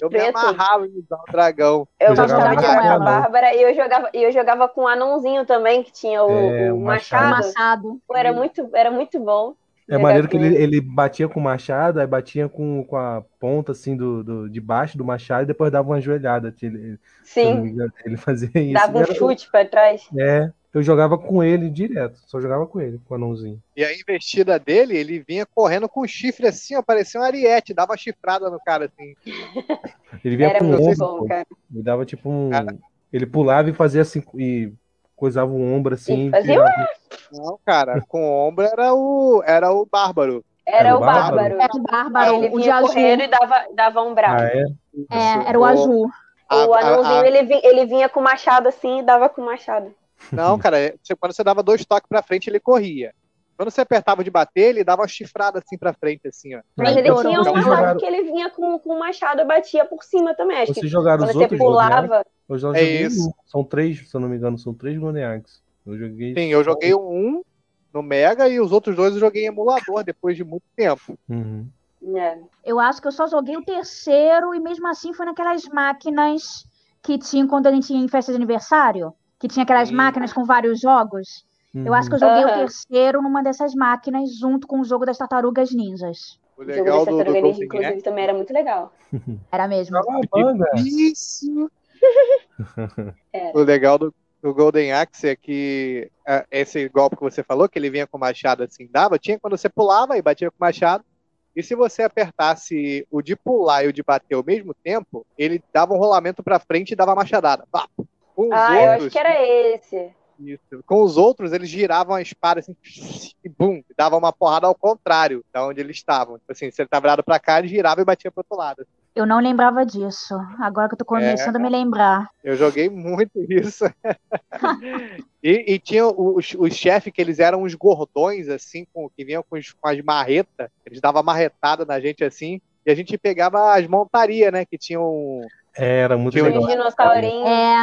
Eu me Preto. amarrava em usar o dragão. Eu, Eu gostava jogava de com jogar com a ela. Bárbara e eu jogava, e eu jogava com o anãozinho também, que tinha o, É, o o machado. Amassado. Pô, era, muito, era muito bom. É maneiro que ele, ele batia com o machado, aí batia com, com a ponta assim do, do, de baixo do machado e depois dava uma joelhada. Ele, me Sim, ele fazia isso. dava um Era- chute pra trás. É, eu jogava com ele direto, só jogava com ele, com o anãozinho. E a investida dele, ele vinha correndo com o chifre assim, ó, parecia um ariete, dava chifrada no cara assim. Ele vinha Era com o ombro, bom, ele dava tipo um. Cara. Ele pulava e fazia assim, e coisava o ombro assim. E fazia virava- Não, cara, com o ombro era o, era o Bárbaro. Era Era o o Bárbaro? Bárbaro. Era o Bárbaro, Ele o vinha azul. correndo e dava, dava um bravo. Ah, é? É, era o azul. A- O a- anãozinho, a- Ele, vinha, ele vinha com o machado assim e dava com o machado. Não, cara, é- quando você dava dois toques pra frente, ele corria. Quando você apertava de bater, ele dava uma chifrada assim pra frente, assim, ó. Mas ele então, tinha um ataque jogaram- que ele vinha com, com o machado e batia por cima também. Acho que Vocês jogaram quando os você outros pulava. Eu já É joguei isso. um. São três, se eu não me engano, são três Axe. Eu joguei. Sim, eu joguei um no Mega e os outros dois eu joguei em emulador depois de muito tempo. Uhum. É. Eu acho que eu só joguei o terceiro e mesmo assim foi naquelas máquinas que tinham quando a gente ia em festa de aniversário. Que tinha aquelas máquinas com vários jogos. Eu Uhum. acho que eu joguei o Aham. terceiro numa dessas máquinas junto com o jogo das tartarugas ninjas. O O jogo legal da do, do Tartaruga Ninja, Golden inclusive, Axe. também era muito legal. Era mesmo. Isso! Era. O legal do, do Golden Axe é que é, esse golpe que você falou, que ele vinha com o machado assim, dava, tinha quando você pulava e batia com o machado. E se você apertasse o de pular e o de bater ao mesmo tempo, ele dava um rolamento pra frente e dava machadada. Pá! Com os Ah, eu outros, acho que era esse. Isso. Com os outros, eles giravam a espada assim, e bum, dava uma porrada ao contrário da onde eles estavam. Tipo assim, se ele tava virado pra cá, ele girava e batia pro outro lado. Eu não lembrava disso. Agora que eu tô começando a me lembrar. Eu joguei muito isso. e, e tinha os, os chefes que eles eram uns gordões, assim, com, que vinham com, os- com as marretas. Eles davam marretada na gente assim. E a gente pegava as montarias, né? Que tinham. É, Era muito Tinha Uns legal. dinossaurinhos. É,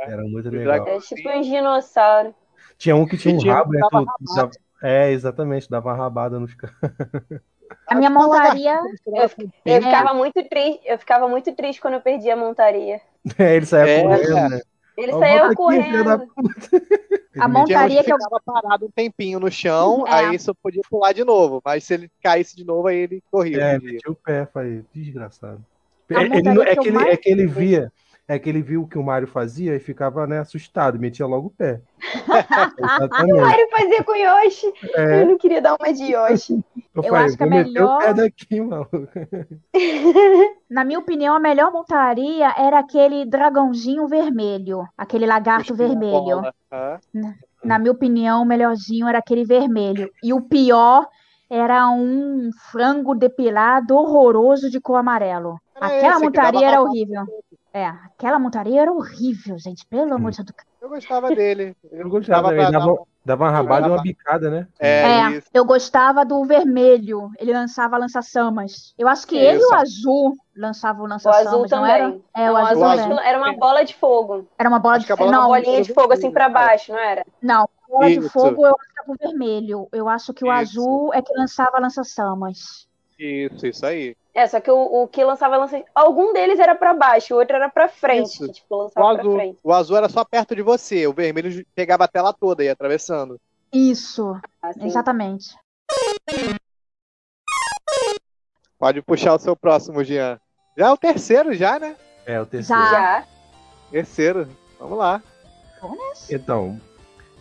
Era muito legal. dragões. É tipo uns dinossauros. Tinha um que tinha um Tinha um rabo, né? tu- tu dava- É, exatamente, dava uma rabada nos caras. a minha montaria. Eu É. ficava muito triste. Eu ficava muito triste quando eu perdia a montaria. É, ele saía É, correndo, né? Ele saía volta aqui, correndo. A montaria que eu. ficava parado um tempinho no chão, É. aí só podia pular de novo. Mas se ele caísse de novo, aí ele corria. É, metia o pé, falei, desgraçado. Ele- não- é, que eu que ele, mais é que ele via, é que ele viu o que o Mário fazia e ficava, né, assustado, metia logo o pé. Exatamente. Mario fazia com Yoshi. É, Eu não queria dar uma de Yoshi. eu, Eu falei, acho que é o melhor- pé daqui, maluco. Na minha opinião, a melhor montaria era aquele dragãozinho vermelho. Aquele lagarto a vermelho. bola. Hã? Na minha opinião, o melhorzinho era aquele vermelho. E o pior era um frango depilado horroroso de cor amarelo. Era Aquela montaria era horrível. É, aquela montaria era horrível, gente. Pelo amor de Deus. Eu gostava dele. Eu gostava Dava também, pra dava, um- dava uma rabada e uma bicada, né? É, É, isso. eu gostava do vermelho. Ele lançava lança-chamas. Eu acho que ele e o azul lançavam O azul não era? também. É, o Não, azul azul também. Era uma bola de fogo. Era uma bola Acho de bola Não, Uma bolinha de fogo assim pra cara. baixo, não era? não. Bola de fogo eu acho que era o vermelho. Eu acho que o Isso. azul é que lançava lança-chamas. Isso, isso aí. É, só que o, o que lançava lança. Algum deles era pra baixo, o outro era pra frente. Isso. Que, tipo, O lançava pra azul, frente. o azul era só perto de você, o vermelho pegava a tela toda e ia atravessando. Isso, Assim. exatamente. Pode puxar o seu próximo, Jean. Já é o terceiro, já, né? É, o terceiro. Já. Já. Terceiro. Vamos lá. Então,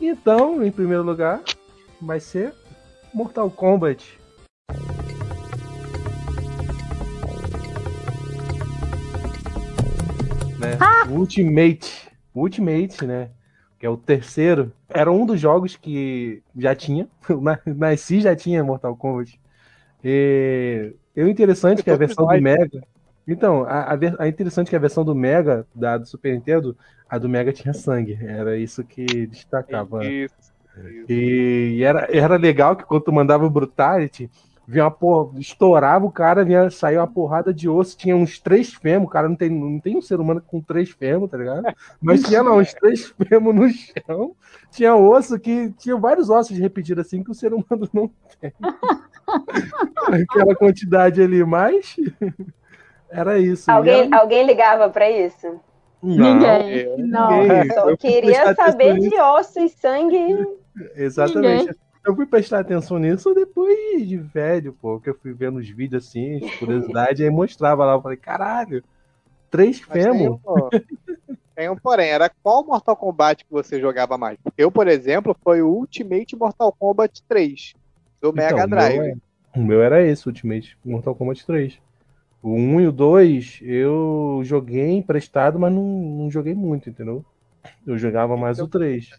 então, em primeiro lugar, vai ser Mortal Kombat. Né? Ultimate. Ultimate, né? Que é o terceiro. Era um dos jogos que já tinha. Na- Nasci já tinha Mortal Kombat. E, o interessante é que a versão do Mega. Então, a, a, interessante é que a versão do Mega, da do Super Nintendo, a do Mega tinha sangue. Era isso que destacava. Isso. isso. E, e era, era legal que quando tu mandava o Brutality, vinha uma porra, estourava o cara, vinha, saía uma porrada de osso, tinha uns três fêmur, o cara não tem, não tem um ser humano com três fêmur, tá ligado? Mas tinha lá uns três fêmur no chão, tinha osso que tinha vários ossos repetidos assim que o ser humano não tem. Aquela quantidade ali, mas era isso. Alguém, era- alguém ligava pra isso? Não, Ninguém. eu- Não. ninguém. Só Eu queria saber de ossos e sangue. Exatamente. Ninguém. Eu fui prestar atenção nisso depois de velho, pô, que eu fui vendo os vídeos assim, de curiosidade, aí mostrava lá, eu falei, caralho, três fêmur? tem um porém, era qual Mortal Kombat que você jogava mais? Eu, por exemplo, foi o Ultimate Mortal Kombat 3 do Mega Então, Drive. meu é- O meu era esse, Ultimate Mortal Kombat 3. O 1 e o 2 eu joguei emprestado, mas não, não joguei muito, entendeu? Eu jogava mais o 3.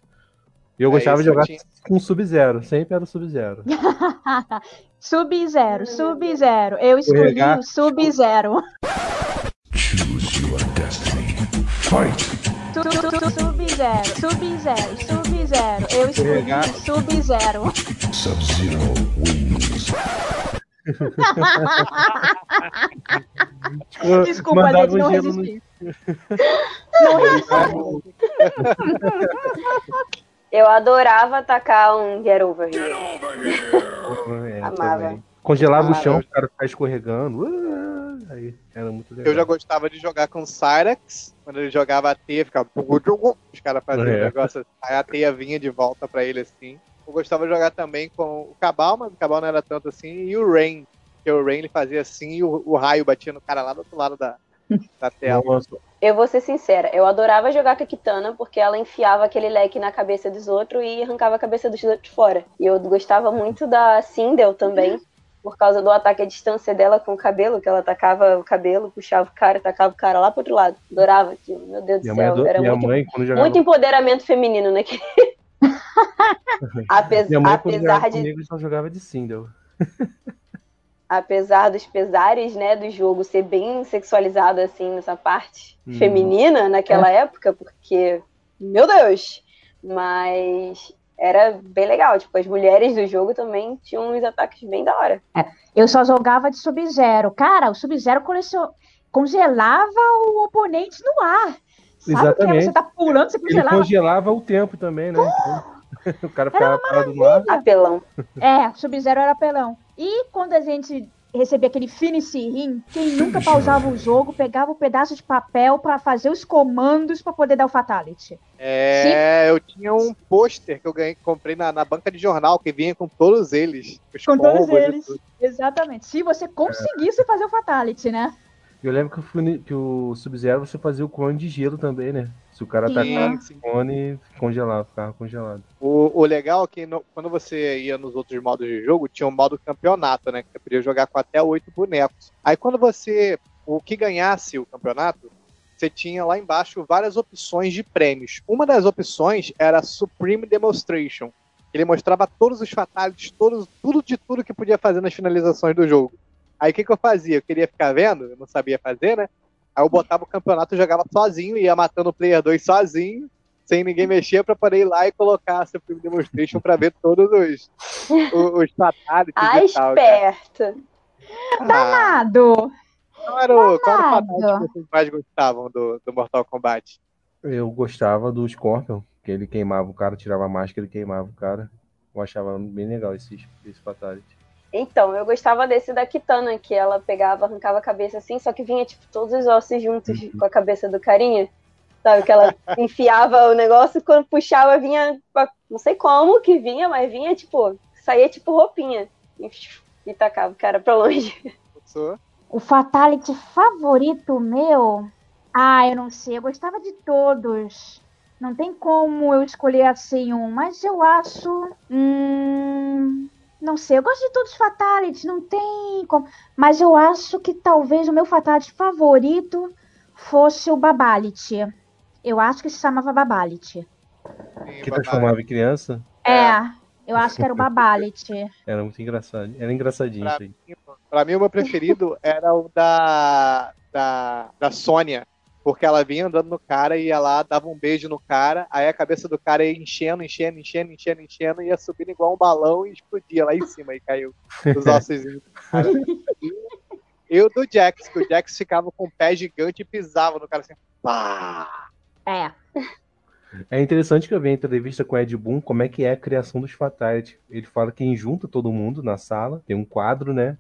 E eu É, gostava de jogar tinha. com Sub-Zero, sempre era o Sub-Zero. Sub-Zero, Sub-Zero. Eu escolhi o Sub-Zero. Choose your destiny. Fight! Su- su- su- Sub-Zero, Sub-Zero, Sub-Zero. Eu escolhi o Sub-Zero. Sub-Zero wins. Desculpa, Mandava gente, não gelo no- resisti. Eu adorava atacar um Get Over Here. É, Amava. também. Congelava o Cara, chão, o cara ficar escorregando. Ah, Aí, era muito legal. Eu já gostava de jogar com o Cyrax. Quando ele jogava a teia, ficava. Os caras faziam É. o negócio. Aí a teia vinha de volta pra ele assim. Eu gostava de jogar também com o Cabal, mas o Cabal não era tanto assim. E o Rain. Porque o Rain ele fazia assim e o, o raio batia no cara lá do outro lado da, da tela. Nossa, Eu vou ser sincera, eu adorava jogar com a Kitana porque ela enfiava aquele leque na cabeça dos outros e arrancava a cabeça dos outros fora. E eu gostava muito da Sindel também, por causa do ataque à distância dela com o cabelo, que ela atacava o cabelo, puxava o cara, tacava o cara lá pro outro lado. Adorava aquilo, meu Deus do minha mãe, céu. ado- Era muito, mãe jogava, muito empoderamento feminino, né? Apes- minha mãe, apesar de comigo, só jogava de Sindel. Apesar dos pesares, né, do jogo ser bem sexualizado assim nessa parte Uhum. feminina naquela época, porque meu Deus, mas era bem legal, tipo, as mulheres do jogo também tinham uns ataques bem da hora. Eu só jogava de Sub-Zero. Cara, o Sub-Zero colecion- congelava o oponente no ar. Sabe é? Exatamente. Você tá pulando, você Ele congelava. congelava o tempo também, né? o cara ficava parado no ar. Apelão. É, Sub-Zero era apelão. E quando a gente recebia aquele Finish Rim, quem nunca pausava o jogo, pegava um pedaço de papel pra fazer os comandos pra poder dar o Fatality. É, eu tinha um pôster que eu ganhei, comprei na, na banca de jornal, que vinha com todos eles. Os Com todos eles. Exatamente. Se você conseguisse fazer o Fatality, né? Eu lembro que o, que o Sub-Zero você fazia o clone de gelo também, né? Se o cara Sim. atacasse Sim, sim. o clone, congelava, ficava congelado. O, o legal é que no- quando você ia nos outros modos de jogo, tinha um modo campeonato, né? Que você podia jogar com até oito bonecos. Aí quando você. O que ganhasse o campeonato, você tinha lá embaixo várias opções de prêmios. Uma das opções era Supreme Demonstration. Ele mostrava todos os fatalities, todos, tudo de tudo que podia fazer nas finalizações do jogo. Aí o que, que eu fazia? Eu queria ficar vendo, eu não sabia fazer, né? Aí eu botava o campeonato e jogava sozinho, ia matando o player 2 sozinho, sem ninguém mexer, pra poder ir lá e colocar a Supreme Demonstration pra ver todos os, os, os fatalities Ah, e tal. cara. esperto. Ah, Danado! qual era o, qual era o Danado. fatality que vocês mais gostavam do, do Mortal Kombat? Eu gostava do Scorpion, que ele queimava o cara, tirava a máscara e queimava o cara. Eu achava bem legal esse, esse Fatality. Então, eu gostava desse da Kitana, que ela pegava, arrancava a cabeça assim, só que vinha, tipo, todos os ossos juntos com a cabeça do carinha. Sabe, que ela enfiava o negócio e quando puxava vinha, não sei como que vinha, mas vinha, tipo, saía tipo roupinha. E, e tacava o cara pra longe. O Fatality favorito meu? Ah, eu não sei. Eu gostava de todos. Não tem como eu escolher assim um, mas eu acho. Hum, não sei. Eu gosto de todos os Fatalities, não tem como. Mas eu acho que talvez o meu Fatality favorito fosse o Babality. Eu acho que se chamava Babality. Que transformava em criança, É, eu acho que era o Babality. era muito engraçado. Era engraçadinho Pra isso aí. Pra mim, o meu preferido era o da, da, da Sônia. Porque ela vinha andando no cara e ia lá, dava um beijo no cara, aí a cabeça do cara ia enchendo, enchendo, enchendo, enchendo, enchendo, ia subindo igual um balão e explodia lá em cima e caiu os ossos. E o do Jax, que o Jax ficava com o pé gigante e pisava no cara assim. Pá! É. É interessante que eu vi a entrevista com o Ed Boon, como é que é a criação dos Fatality. Ele fala que junta todo mundo na sala, tem um quadro, né?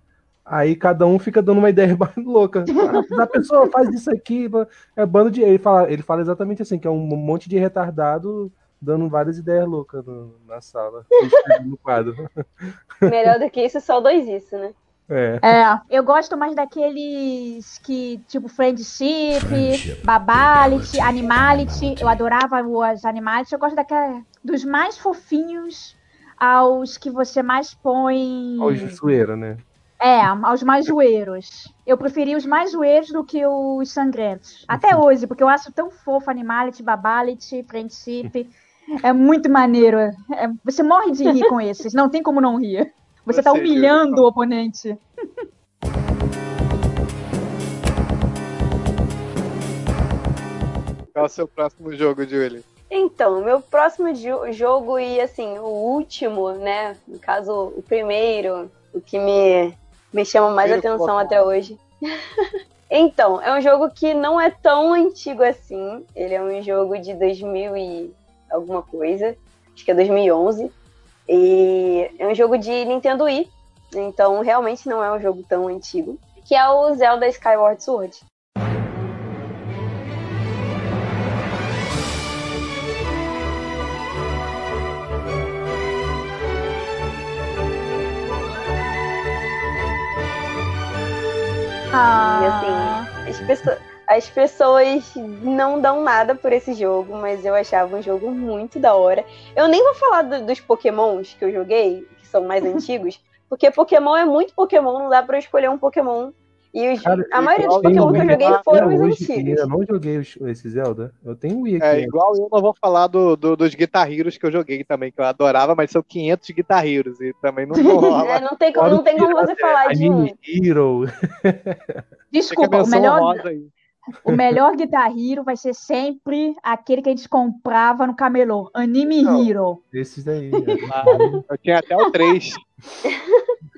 Aí cada um fica dando uma ideia mais louca. Ah, a pessoa faz isso aqui, é bando de. Ele fala, ele fala exatamente assim, que é um monte de retardado dando várias ideias loucas no- na sala, no quadro. Melhor do que isso, só dois isso, né? É. É, eu gosto mais daqueles que, tipo, Friendship, Friendship, Babality, Animality. Eu adorava os Animality. Eu gosto daquela, dos mais fofinhos aos que você mais põe. Olha de zoeira, né? É, aos mais zoeiros. Eu preferi os mais zoeiros do que os sangrentos. Até hoje, porque eu acho tão fofo Animality, Babality, Friendship. É muito maneiro. É- você morre de rir com esses. Não tem como não rir. Você tá Você, Júlio, humilhando o oponente. Qual é o seu próximo jogo, Julie? Então, meu próximo jo- jogo e assim, o último, né? No caso, o primeiro, o que me, me chama mais Primeiro atenção até hoje. então, é um jogo que não é tão antigo assim. Ele é um jogo de 2000 e alguma coisa. Acho que é 2011. E é um jogo de Nintendo Wii. Então, realmente não é um jogo tão antigo. Que é o Zelda Skyward Sword. E Ah, assim, as, pesso- as pessoas não dão nada por esse jogo, mas eu achava um jogo muito da hora. Eu nem vou falar do- dos Pokémons que eu joguei, que são mais antigos, porque Pokémon é muito Pokémon, não dá pra eu escolher um Pokémon E os- Cara, a maioria dos Pokémon que eu joguei foram os antigos. Eu não joguei os- esse Zelda. Eu tenho o Wii aqui. É, igual eu não vou falar do, do- dos Guitar Heroes que eu joguei também, que eu adorava, mas são 500 Guitar Heroes e também não rola. É, não tem como, não tem como você falar de um. Anime Hero. Desculpa, o melhor, o melhor Guitar Hero vai ser sempre aquele que a gente comprava no camelô. Anime Não. Hero. Esses daí. Ah, eu tinha até o 3.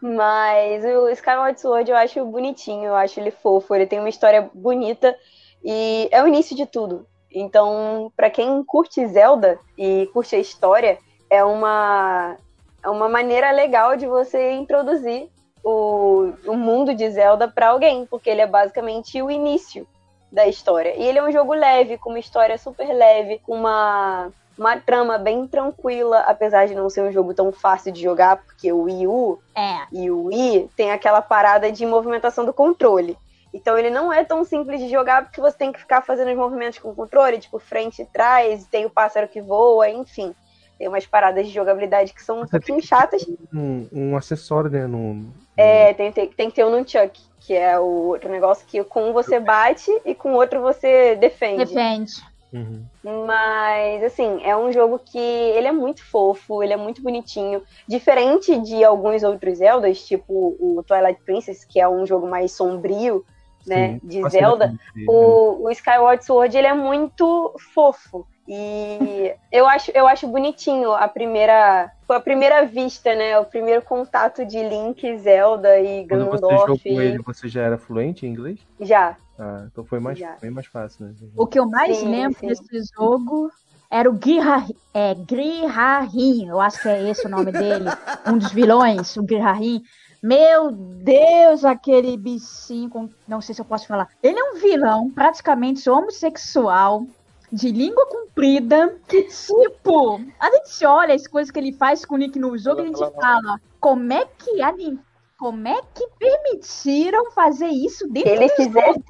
Mas o Skyward Sword eu acho bonitinho, eu acho ele fofo, ele tem uma história bonita e é o início de tudo. Então, pra quem curte Zelda e curte a história, é uma, é uma maneira legal de você introduzir o, o mundo de Zelda pra alguém, porque ele é basicamente o início da história. E ele é um jogo leve, com uma história super leve, com uma, uma trama bem tranquila, apesar de não ser um jogo tão fácil de jogar, porque o Wii U É. e o Wii tem aquela parada de movimentação do controle. Então ele não é tão simples de jogar porque você tem que ficar fazendo os movimentos com o controle, tipo frente e trás, tem o pássaro que voa, enfim. Tem umas paradas de jogabilidade que são um tem pouquinho chatas. Um, um acessório, né? No, É, tem, tem, tem que ter o Nunchuck, que é o outro negócio que com um você bate e com o outro você defende. Defende. Uhum. Mas, assim, é um jogo que ele é muito fofo, ele é muito bonitinho. Diferente de alguns outros Zeldas, tipo o Twilight Princess, que é um jogo mais sombrio, né, Sim, de Zelda. conhecido. O, o Skyward Sword, ele é muito fofo. E eu acho, eu acho bonitinho a primeira, a primeira vista, né, o primeiro contato de Link, Zelda e Quando você Ganondorf. jogou ele, você já era fluente em inglês? Já. Ah, então foi mais, bem mais fácil, né? O que eu mais Sim, lembro sim. desse jogo era o Girra, é, Griharin, eu acho que é esse o nome dele, um dos vilões, o Griharin. Meu Deus, aquele bichinho, com, não sei se eu posso falar. Ele é um vilão, praticamente homossexual, de língua comprida, que tipo, a gente olha as coisas que ele faz com o Nick no jogo e a gente fala, como é que a Nin- como é que permitiram fazer isso dentro ele fizesse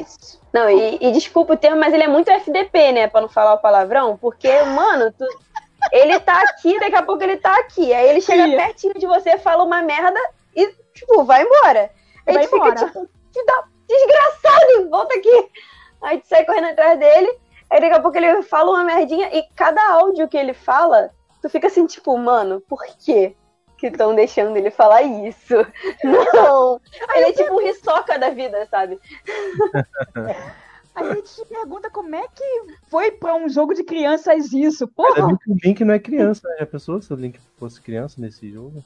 isso. Não, e, e desculpa o termo, mas ele é muito FDP, né? Pra não falar o palavrão, porque, mano, tu- ele tá aqui, daqui a pouco ele tá aqui. Aí ele chega Sim. pertinho de você, fala uma merda e, tipo, vai embora. Aí Vai tu fica, embora. tipo, te dá desgraçado, volta aqui. Aí tu sai correndo atrás dele, aí daqui a pouco ele fala uma merdinha e cada áudio que ele fala, tu fica assim, tipo, mano, por quê? Que estão deixando ele falar isso. Não! Ele é tipo um risoca da vida, sabe? A gente se pergunta como é que foi pra um jogo de crianças isso. Porra, o Link não é criança, né? Já pensou se o Link fosse criança nesse jogo?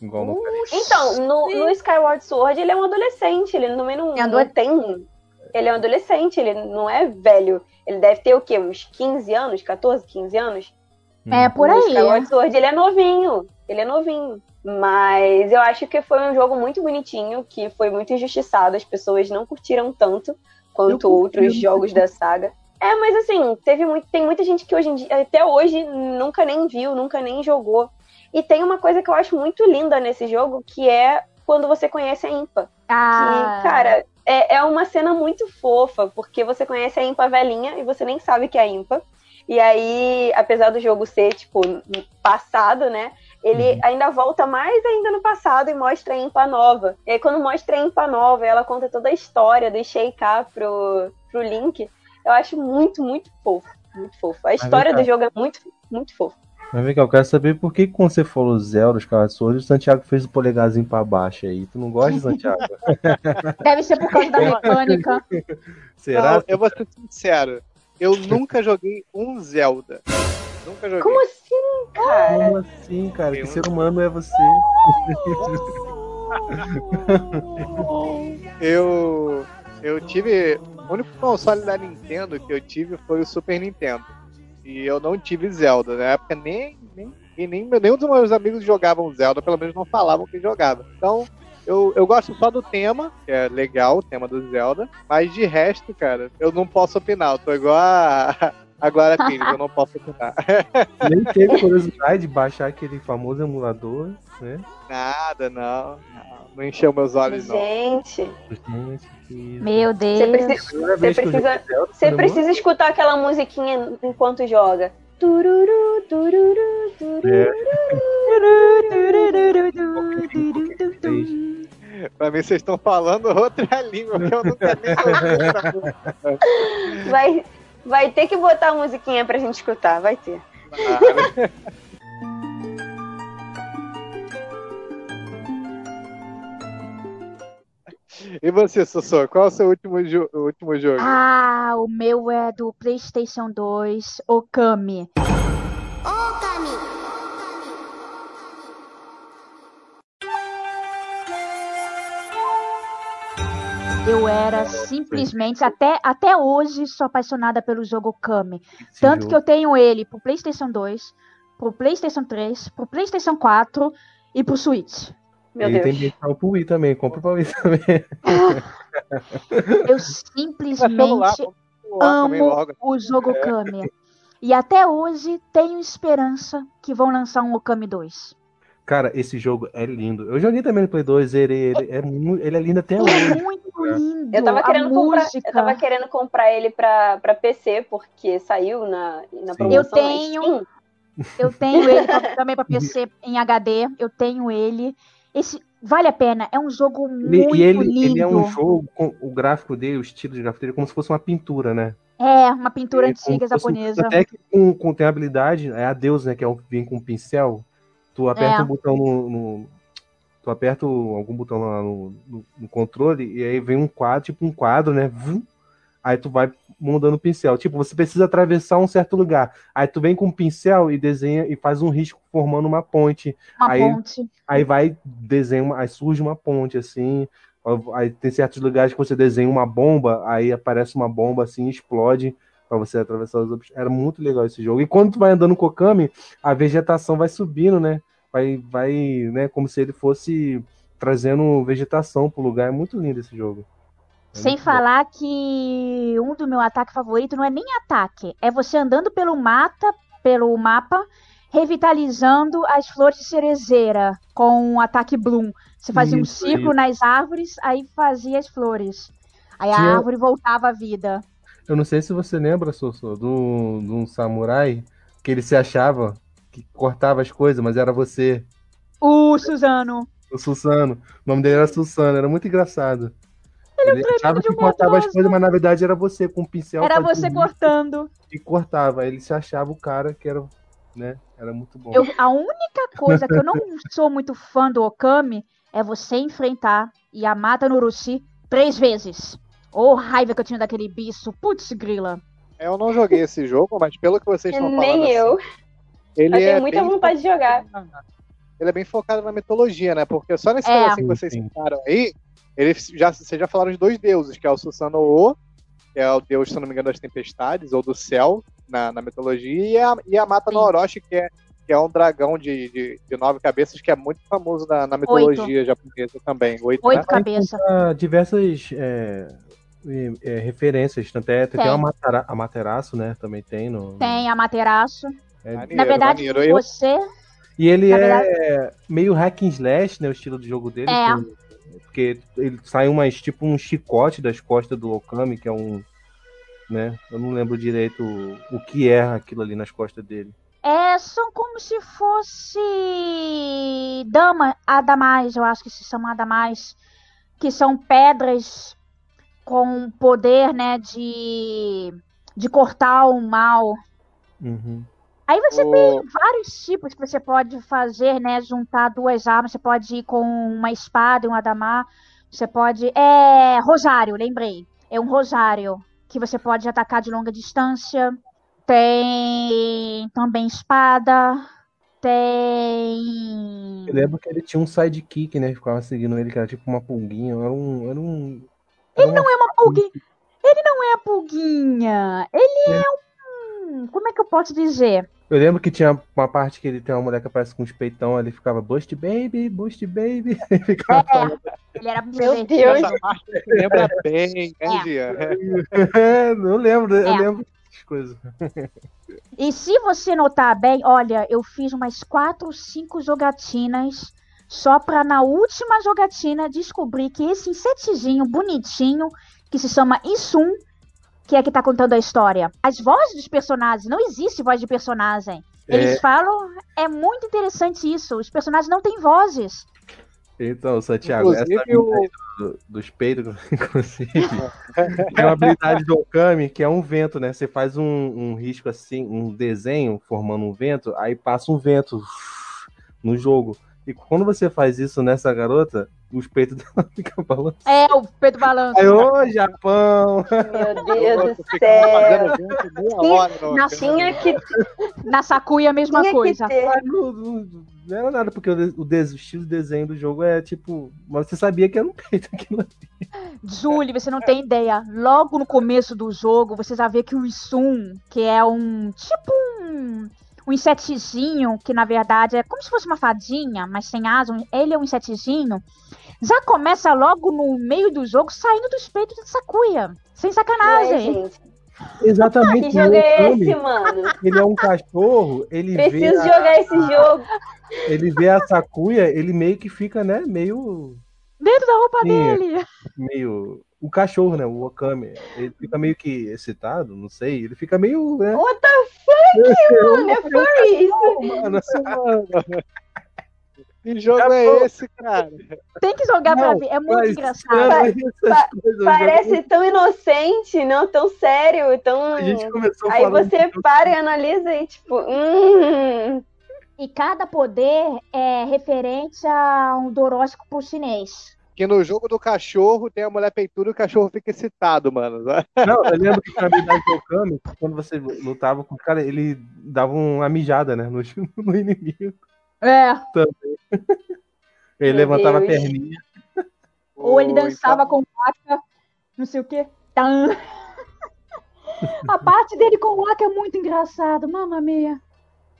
Igual no Então, no, no Skyward Sword, ele é um adolescente, ele também não, É não tem. Ele é um adolescente, ele não é velho. Ele deve ter o quê? Uns 15 anos, 14, 15 anos? é por No aí. Skyward Sword, ele é novinho. Ele é novinho. Mas eu acho que foi um jogo muito bonitinho, que foi muito injustiçado. As pessoas não curtiram tanto quanto Eu outros jogos da saga. É, mas assim, teve muito, tem muita gente que hoje em dia, até hoje, nunca nem viu, nunca nem jogou. E tem uma coisa que eu acho muito linda nesse jogo, que é quando você conhece a Impa. Ah, Que, cara, é, é uma cena muito fofa, porque você conhece a Impa velhinha e você nem sabe que é a Impa. E aí, apesar do jogo ser, tipo, passado, né? Ele Uhum. ainda volta mais ainda no passado e mostra a Impa nova. E aí, quando mostra a Impa nova, ela conta toda a história do Sheikah pro, pro Link. Eu acho muito, muito fofo. Muito fofo. A história do jogo é muito, muito fofa. Mas vem cá, eu quero saber por que quando você falou Zelda, os caras o Santiago fez o polegarzinho pra baixo aí. Tu não gosta de Santiago? deve ser por causa da mecânica. Será? Não, eu vou ser sincero. Eu nunca joguei um Zelda. Nunca joguei. Como assim, cara? Como assim, cara? Que ser humano é você? Eu, eu tive. O único console da Nintendo que eu tive foi o Super Nintendo. E eu não tive Zelda. Na época nem, nem, e nem nenhum dos meus amigos jogavam Zelda, pelo menos não falavam que jogava. Então, eu, eu gosto só do tema, que é legal, o tema do Zelda. Mas de resto, cara, eu não posso opinar. Eu tô igual a, a Glória Pires, eu não posso opinar. Nem teve curiosidade de baixar aquele famoso emulador, né? Nada, não. Não, não encheu meus olhos, não. Gente, Gente, que... Meu Deus. você precisa, Primeira você precisa, Zelda, você precisa escutar aquela musiquinha enquanto joga. Tururu, tururu, tururu. É. Pra mim, vocês estão falando outra língua que eu nunca nem ouvi essa música. Vai, ter que botar a musiquinha pra gente escutar, vai ter. E você, Sossô, qual é o seu último, jo- último jogo? Ah, o meu é do PlayStation 2, Okami. Eu era simplesmente, até, até hoje, sou apaixonada pelo jogo Okami. Esse Tanto jogo. que eu tenho ele pro PlayStation 2, pro PlayStation 3, pro PlayStation 4 e pro Switch. Meu Ele tem Deus. digital pro Wii também, compra pra Wii também. Eu simplesmente também amo o jogo Okami. E até hoje tenho esperança que vão lançar um Okami 2. Cara, esse jogo é lindo. Eu joguei também no Play 2, ele, ele, é, ele é lindo até É hoje. muito lindo. Eu tava querendo comprar, eu tava querendo comprar ele pra, pra PC, porque saiu na, na promoção. Eu na tenho. Eu tenho ele pra- também pra PC em HD. Eu tenho ele. Esse vale a pena. É um jogo muito e ele, lindo. ele é um jogo, com o gráfico dele, o estilo de gráfico dele, é como se fosse uma pintura, né? É, uma pintura é antiga japonesa. Até que com, com tem a habilidade, é a Deus, né? Que é o vem com um pincel. Tu aperta É. um botão no, no- Tu aperta o- algum botão lá no, no- no controle e aí vem um quadro, tipo um quadro, né? Vum, aí tu vai mudando o pincel. Tipo, você precisa atravessar um certo lugar. Aí tu vem com um pincel e desenha e faz um risco formando uma ponte. Uma aí- ponte. Aí vai, desenha, uma- aí surge uma ponte assim. Aí tem certos lugares que você desenha uma bomba, aí aparece uma bomba assim, explode pra você atravessar os obstáculos. Era muito legal esse jogo. E quando tu vai andando com o a vegetação vai subindo, né? Vai, vai, né? Como se ele fosse trazendo vegetação pro lugar. É muito lindo esse jogo. É Sem muito bom. falar que um do meu ataque favorito não é nem ataque, é você andando pelo mata, pelo mapa, revitalizando as flores de cerezeira com o ataque Bloom. Você fazia um Isso, círculo nas árvores, aí fazia as flores. Aí a Tinha- árvore voltava à vida. Eu não sei se você lembra, Sossô, de um samurai que ele se achava que cortava as coisas, mas era você. O Suzano. O Susano. O nome dele era Susano, era muito engraçado. Ele, tremido achava de que cortava as coisas, mas na verdade era você com um pincel. Era você cortando. E cortava. Ele se achava o cara que era, né? Era muito bom. Eu- a única coisa que eu não sou muito fã do Okami é você enfrentar Yamata Nurushi três vezes. Ô, raiva que eu tinha daquele bicho. Putz, grila. Eu não joguei esse jogo, mas pelo que vocês estão falando. Nem assim, eu. Ele Eu tenho é muita bem vontade de jogar. ele é bem focado na mitologia, né? Porque só nesse É. pedacinho que vocês citaram aí, eles já, vocês já falaram de dois deuses, que é o Susanoo, que é o deus, se não me engano, das tempestades, ou do céu, na, na mitologia, e a, e a Mata Sim. no Orochi, que é, que é um dragão de, de, de nove cabeças, que é muito famoso na, na mitologia japonesa também. Oito, Oito né? cabeças. Diversas é, e- é, referências. Tanto é, tem, Tem. a, Matara, a Materaço, né? Também tem. No, Tem a Materaço. é- Maneiro, Na verdade, maneiro. Eu- você. E ele Na é meio hack and slash, né? O estilo de jogo dele. É. Porque ele sai umas, tipo um chicote das costas do Okami, que é um. Né? Eu não lembro direito o, o que é aquilo ali nas costas dele. É, são como se fosse dama, adamais, eu acho que se chama adamais, que são pedras com poder, né, de de cortar o mal. Uhum. Aí você O- tem vários tipos que você pode fazer, né, juntar duas armas, você pode ir com uma espada e um adamar, você pode é rosário, lembrei. É um rosário que você pode atacar de longa distância. Tem também espada. Tem. Eu lembro que ele tinha um sidekick, né? Que ficava seguindo ele, que era tipo uma pulguinha. Era um. Era um ele não É uma pulguinha. Ele não é a pulguinha. Ele é um. Como é que eu posso dizer? Eu lembro que tinha uma parte que ele tem uma mulher que aparece com os peitão, ele ficava Bust Baby, Bust Baby. Ele ficava falando. Ele era Meu. Deus. Lembra bem, né, É. Gia? É, eu lembro, eu É. lembro dessas coisas. E se você notar bem, olha, eu fiz umas quatro, cinco jogatinas só pra na última jogatina descobrir que esse insetezinho bonitinho que se chama Isum, que é que tá contando a história. As vozes dos personagens, não existe voz de personagem. Eles É. falam, é muito interessante isso. Os personagens não têm vozes. Então, Santiago, essa Inclusive, o- habilidade do- dos peitos, inclusive, tem uma habilidade do Okami que é um vento, né? Você faz um, um risco assim, um desenho formando um vento, aí passa um vento no jogo. E quando você faz isso nessa garota, os peitos dela ficam balançando. É, o peito balança. Aí, ô, Japão! Meu Deus do céu. no Na- Tinha que, Na Sakuya a mesma tinha que coisa. ter. Não, não- não era nada, porque o, de- o, des- o estilo de desenho do jogo é tipo. Mas você sabia que era um peito aquilo. Julie, você não tem ideia. Logo no começo do jogo, você já vê que o Isum, que é um tipo um, um insetezinho, que na verdade é como se fosse uma fadinha, mas sem asa, ele é um insetezinho, já começa logo no meio do jogo saindo dos peitos de Sakuya. Sem sacanagem. gente. Exatamente. Que jogo é esse, mano? Ele é um cachorro, ele vê, Preciso a, jogar esse jogo. ele vê a Sakuya, ele meio que fica, né, meio. Dentro da roupa Sim. dele. meio. O cachorro, né? O Okami. Ele fica meio que excitado, não sei. Ele fica meio. Né, What the fuck, mano? É por isso. mano, Mano. Que jogo é esse, cara? Tem que jogar pra Não, ver. É muito engraçado. Pa- o Parece tão inocente, não tão sério, tão. A gente começou Aí você para e analisa e tipo, hum, E cada poder é referente a um do horóscopo chinês. Que no jogo do cachorro tem a mulher peituda e o cachorro fica excitado, mano. Não, eu lembro que a habilidade do Okami, quando você lutava com o cara, ele dava uma mijada, né? No, no inimigo. É. Ele Meu levantava Deus. a perninha. Ou ele dançava então- com vaca, não sei o quê. Tan. A parte dele com vaca é muito engraçado, mamma mia.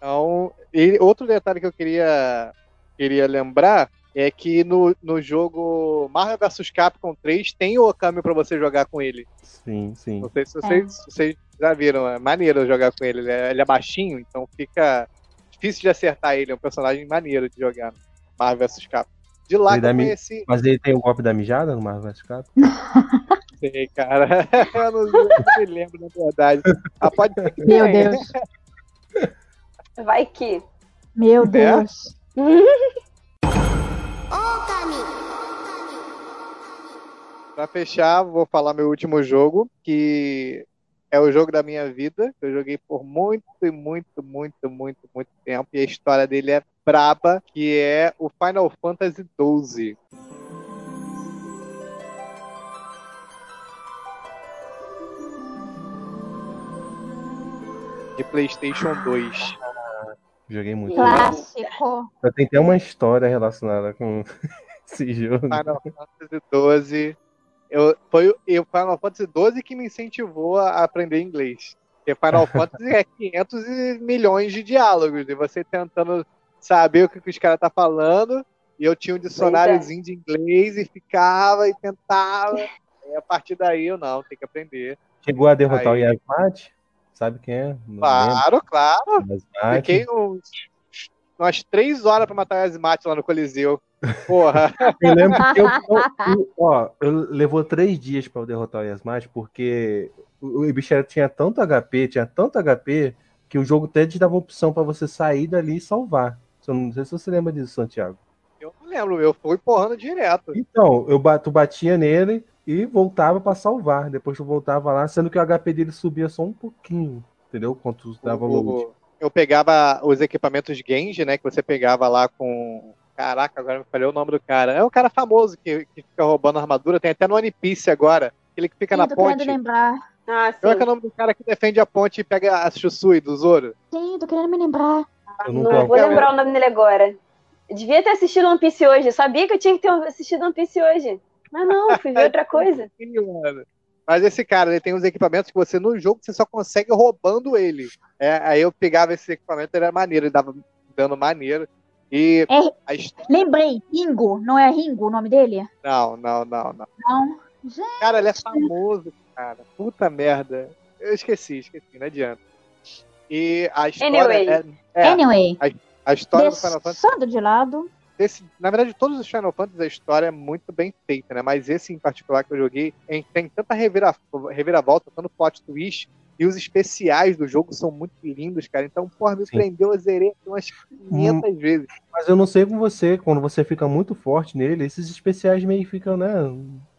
Então, e outro detalhe que eu queria, queria lembrar é que no, no jogo Marvel vs Capcom 3 tem o Okami pra você jogar com ele. Sim, sim. Não sei se vocês, se vocês já viram, é maneiro jogar com ele. Ele é, ele é baixinho, então fica difícil de acertar ele. É um personagem maneiro de jogar no Marvel vs Capcom. De lá Ele que eu dá mi- conheci, Mas ele tem o golpe da mijada no Marvel vs. Capcom? sei, cara. eu não, eu não me lembro, na verdade. Ah, pode ser que Meu tenha. Deus. vai que. Meu Deus. Pra fechar, vou falar meu último jogo, que é o jogo da minha vida. que Eu joguei por muito, e muito, muito, muito, muito tempo. E a história dele é braba, que é o Final Fantasy XII. De PlayStation 2. Joguei muito. Clássico. Eu tenho até uma história relacionada com esse jogo. Final Fantasy XII. Eu, foi o e Final Fantasy XII que me incentivou a aprender inglês. Porque Final Fantasy é 500 e milhões de diálogos. E você tentando saber o que, que os caras tá falando. E eu tinha um dicionáriozinho de inglês e ficava e tentava. E a partir daí eu não, tem que aprender. Chegou a derrotar Aí. o Yasmat? Sabe quem é? Não Claro, claro. lembro. Yasmat. Fiquei uns, umas três horas pra matar o Asmat lá no Coliseu. Porra. Eu lembro que eu, eu- ó, eu levou três dias pra eu derrotar o Yasmat, porque o, o bicho era- tinha tanto HP, tinha tanto HP, que o jogo até te dava opção pra você sair dali e salvar. Eu não sei se você lembra disso, Santiago. Eu não lembro, eu fui porrando direto. Então, eu tu batia nele e voltava pra salvar. Depois tu voltava lá, sendo que o HP dele subia só um pouquinho, entendeu? Quando tu dava load. O- eu pegava os equipamentos Genji, né? Que você pegava lá com. Caraca, agora me falei o nome do cara. É um cara famoso que, que fica roubando armadura. Tem até no One Piece agora. Aquele que fica Sim, na tô ponte. querendo lembrar. Ah, Qual é, que é sim. o nome do cara que defende a ponte e pega a Shusui do Zoro? Sim, tô querendo me lembrar. Eu Não nunca- vou lembrar o nome dele agora. Eu devia ter assistido One Piece hoje. Eu sabia que eu tinha que ter assistido One Piece hoje. Mas não, fui ver outra coisa. Mas esse cara, ele tem uns equipamentos que você no jogo você só consegue roubando ele. É, aí eu pegava esse equipamento, ele era maneiro, ele dava dano maneiro. E É. Lembrei, Ringo. Não é Ringo o nome dele? Não, não, não, não. Não. Cara, ele é famoso, cara. Puta merda. Eu esqueci, esqueci, não adianta. E a história Anyway. é, é, Anyway, a história do Final Fantasy deixando de lado. desse, na verdade, todos os Final Fantasy a história é muito bem feita, né? Mas esse em particular que eu joguei, em- tem tanta revira, reviravolta, tanto plot twist, E os especiais do jogo são muito lindos, cara. Então, porra, me Sim. prendeu, eu zerei umas 500 vezes. Mas eu não sei com você, quando você fica muito forte nele, esses especiais meio que ficam, né?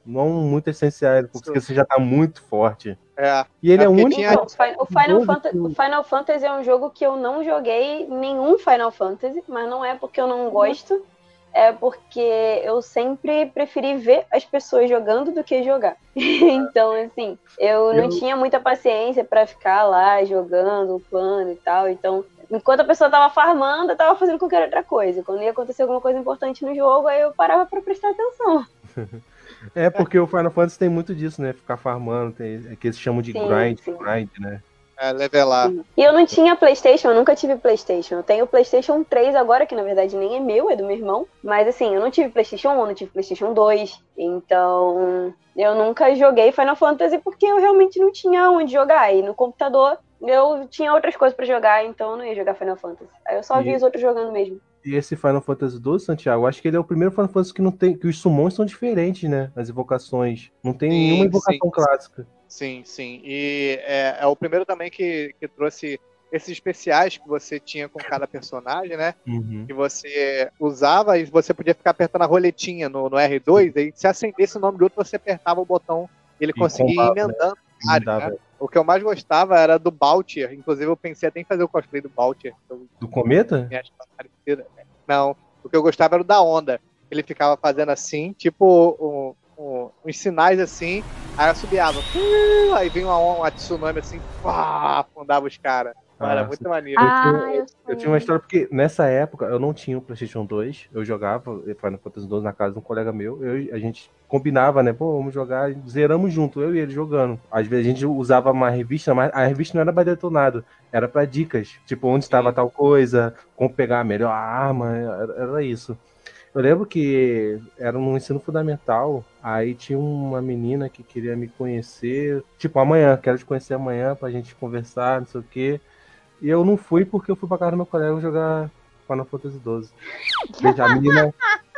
Não muito essenciais, porque você já tá muito forte. É, E ele É é, o único. tinha- o Fi- o Final, jogo Fanta- que eu- o Final Fantasy é um jogo que eu não joguei nenhum Final Fantasy, mas não é porque eu não gosto, é porque eu sempre preferi ver as pessoas jogando do que jogar. então, assim, eu não Eu- tinha muita paciência pra ficar lá jogando, upando e tal. Então, enquanto a pessoa tava farmando, eu tava fazendo qualquer outra coisa. Quando ia acontecer alguma coisa importante no jogo, aí eu parava pra prestar atenção. É porque o Final Fantasy tem muito disso, né? Ficar farmando, tem, é que eles chamam de Sim, grind, sim. grind, né? é levelar. E eu não tinha PlayStation, eu nunca tive PlayStation. Eu tenho o PlayStation 3 agora, que na verdade nem é meu, é do meu irmão. Mas assim, eu não tive PlayStation 1, não tive PlayStation 2. Então, eu nunca joguei Final Fantasy porque eu realmente não tinha onde jogar. E no computador eu tinha outras coisas pra jogar, então eu não ia jogar Final Fantasy. Aí eu só vi E- os outros jogando mesmo. E esse Final Fantasy XII, Santiago, acho que ele é o primeiro Final Fantasy que não tem. que os summons são diferentes, né? As invocações. Não tem Sim, nenhuma invocação sim. clássica. Sim, sim. E é, é o primeiro também que, que trouxe esses especiais que você tinha com cada personagem, né? Uhum. Que você usava e você podia ficar apertando a roletinha no, no R2, aí se acendesse o nome do outro, você apertava o botão e ele E conseguia ir né? emendando né? O que eu mais gostava era do Baltier. Inclusive, eu pensei até em fazer o cosplay do Baltier. eu Do cometa? me acho parecida. Não, o que eu gostava era o da onda. Ele ficava fazendo assim, tipo um- um- uns sinais assim, aí. Uh, aí vinha uma, uma tsunami assim, pá, afundava os caras. Era Ah, muito maneiro. Ah, eu Eu tinha uma história porque nessa época eu não tinha o PlayStation 2, eu jogava Final Fantasy 2 na casa de um colega meu, eu, a gente combinava, né? Pô, vamos jogar, zeramos junto, eu e ele jogando. Às vezes a gente usava uma revista, mas a revista não era pra detonado, era pra dicas, tipo onde estava tal coisa, como pegar a melhor arma, era, era isso. Eu lembro que era no ensino fundamental, aí tinha uma menina que queria me conhecer, tipo, amanhã, quero te conhecer amanhã pra gente conversar, não sei o quê. E eu não fui porque eu fui pra casa do meu colega jogar Final Fantasy XII. Veja, a menina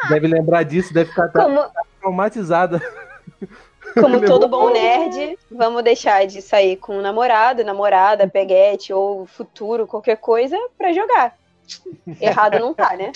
deve lembrar disso, deve ficar Como, traumatizada. como todo bom nerd, vamos deixar de sair com o namorado, namorada, peguete ou futuro, qualquer coisa, pra jogar. Errado não tá, né?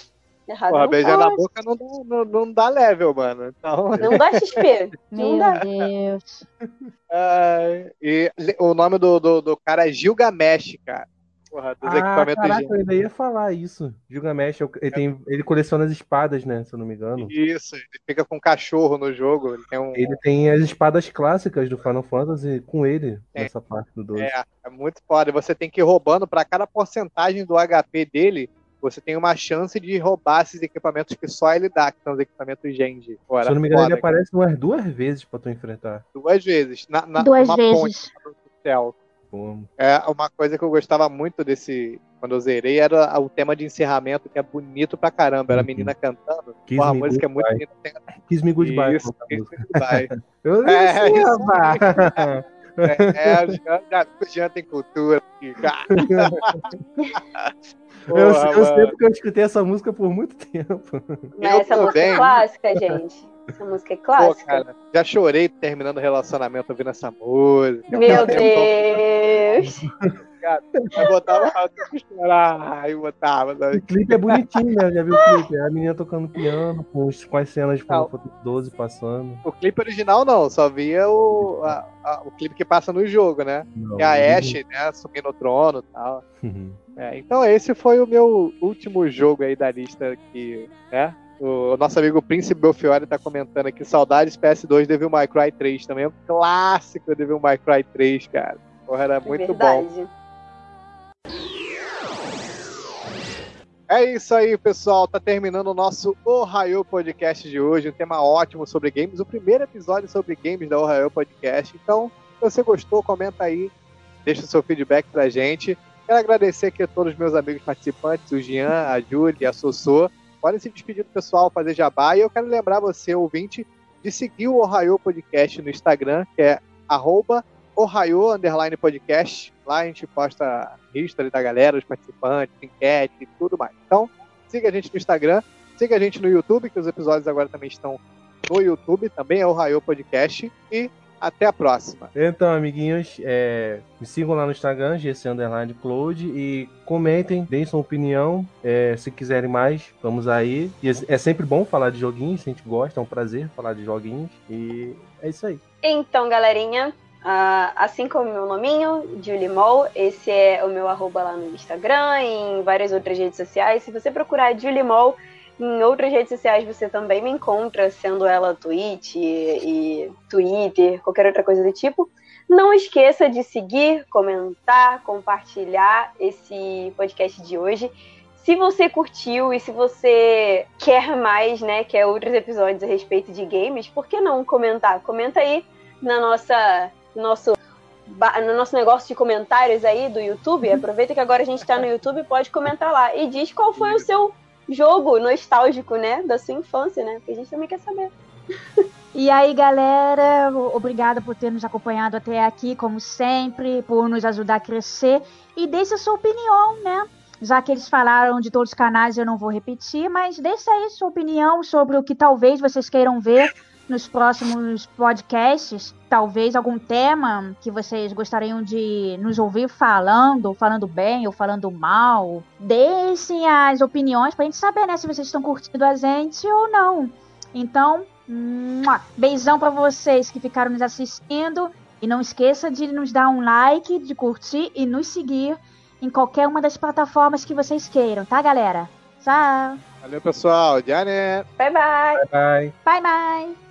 Errado Porra, não beijar tá. na boca não, dá- não, não dá level, mano. Então, Não dá XP. Não Meu dá. Deus. e o nome do, do, do cara é Gilgamesh, cara. Porra, dos Ah, equipamentos caraca, de- eu ainda ia falar isso. Gilgamesh, ele, tem, ele coleciona as espadas, né? Se eu não me engano. Isso, ele fica com um cachorro no jogo. Ele tem um. Ele tem as espadas clássicas do Final Fantasy com ele, É. nessa parte do 2. É, é muito foda. Você tem que ir roubando para cada porcentagem do HP dele. Você tem uma chance de roubar esses equipamentos que só ele dá, que são os equipamentos Genji. Pô, Se eu não me engano, foda, ele aparece umas duas vezes pra tu enfrentar. duas vezes. Na, na, Duas numa vezes. ponte do céu. Pô, É uma coisa que eu gostava muito desse. Quando eu zerei, era o tema de encerramento, que é bonito pra caramba. Era a Uhum. menina cantando. Kiss Porra, a Me música é muito bonita. Kiss Me Goodbye. Isso, Kiss. Me Goodbye. Eu É, sei, isso rapaz. É, o Jean, o Jean tem cultura. aqui, cara. Eu, Porra, eu sei porque eu escutei essa música por muito tempo. Mas Eu essa música é clássica, gente. Essa música é Pô, clássica. cara, já chorei terminando o relacionamento ouvindo essa música. Meu Deus. Eu botava pra chorar, botava. O sabe? clipe é bonitinho, né? Já viu o clipe? É a menina tocando piano, com, os- com as cenas de Final Não. Fantasy 12 passando. O clipe original não, só via o, a- a- o clipe que passa no jogo, né? Não, Que é a Ashe, né? Subindo o trono e tal. Uhum. É, então esse foi o meu último jogo aí da lista aqui, né? O nosso amigo Príncipe Belfiore tá comentando aqui, saudades PS2 Devil May Cry 3 também, é um clássico Devil May Cry 3, cara. Porra, era É muito bom. verdade. É isso aí, pessoal. Tá terminando o nosso Ohio Podcast de hoje. Um tema ótimo sobre games. O primeiro episódio sobre games da Ohio Podcast. Então, se você gostou, comenta aí. Deixa o seu feedback pra gente. Quero agradecer aqui a todos os meus amigos participantes, o Jean, a Júlia, a Sossô. Podem se despedir do pessoal, fazer jabá. E eu quero lembrar você, ouvinte, de seguir o Ohio Podcast no Instagram, que é arroba Ohio Underline Podcast. Lá a gente posta history da galera, os participantes, enquete e tudo mais. Então, siga a gente no Instagram, siga a gente no YouTube, que os episódios agora também estão no YouTube, também é Ohio Podcast. E Até a próxima. Então, amiguinhos, é, me sigam lá no Instagram, gc_cloud e comentem, deem sua opinião. é, se quiserem mais, vamos aí. E é é sempre bom falar de joguinhos, a gente gosta, é um prazer falar de joguinhos. E é isso aí. Então, galerinha, ah, assim como meu nominho, Julie Mol, esse é o meu arroba lá no Instagram e em várias outras redes sociais. Se você procurar Julie Mol em outras redes sociais, você também me encontra, sendo ela Twitch e, e Twitter, qualquer outra coisa do tipo. Não esqueça de seguir, comentar, compartilhar esse podcast de hoje. Se você curtiu e se você quer mais, né, quer outros episódios a respeito de games, por que não comentar? Comenta aí na nossa nosso no nosso negócio de comentários aí do YouTube. Aproveita que agora a gente tá no YouTube, pode comentar lá e diz qual foi o seu jogo nostálgico, né, da sua infância, né? Porque a gente também quer saber. E aí, galera, obrigada por ter nos acompanhado até aqui, como sempre, por nos ajudar a crescer. E deixe a sua opinião, né? Já que eles falaram de todos os canais, eu não vou repetir, mas deixa aí sua opinião sobre o que talvez vocês queiram ver nos próximos podcasts. Talvez algum tema que vocês gostariam de nos ouvir falando, falando bem ou falando mal. Deixem as opiniões pra gente saber, né, se vocês estão curtindo a gente ou não. Então, Mua! Beijão pra vocês que ficaram nos assistindo. E não esqueça de nos dar um like, de curtir e nos seguir em qualquer uma das plataformas que vocês queiram, tá, galera? Tchau. Valeu, pessoal. Janet. Bye bye! Bye bye. Bye, bye.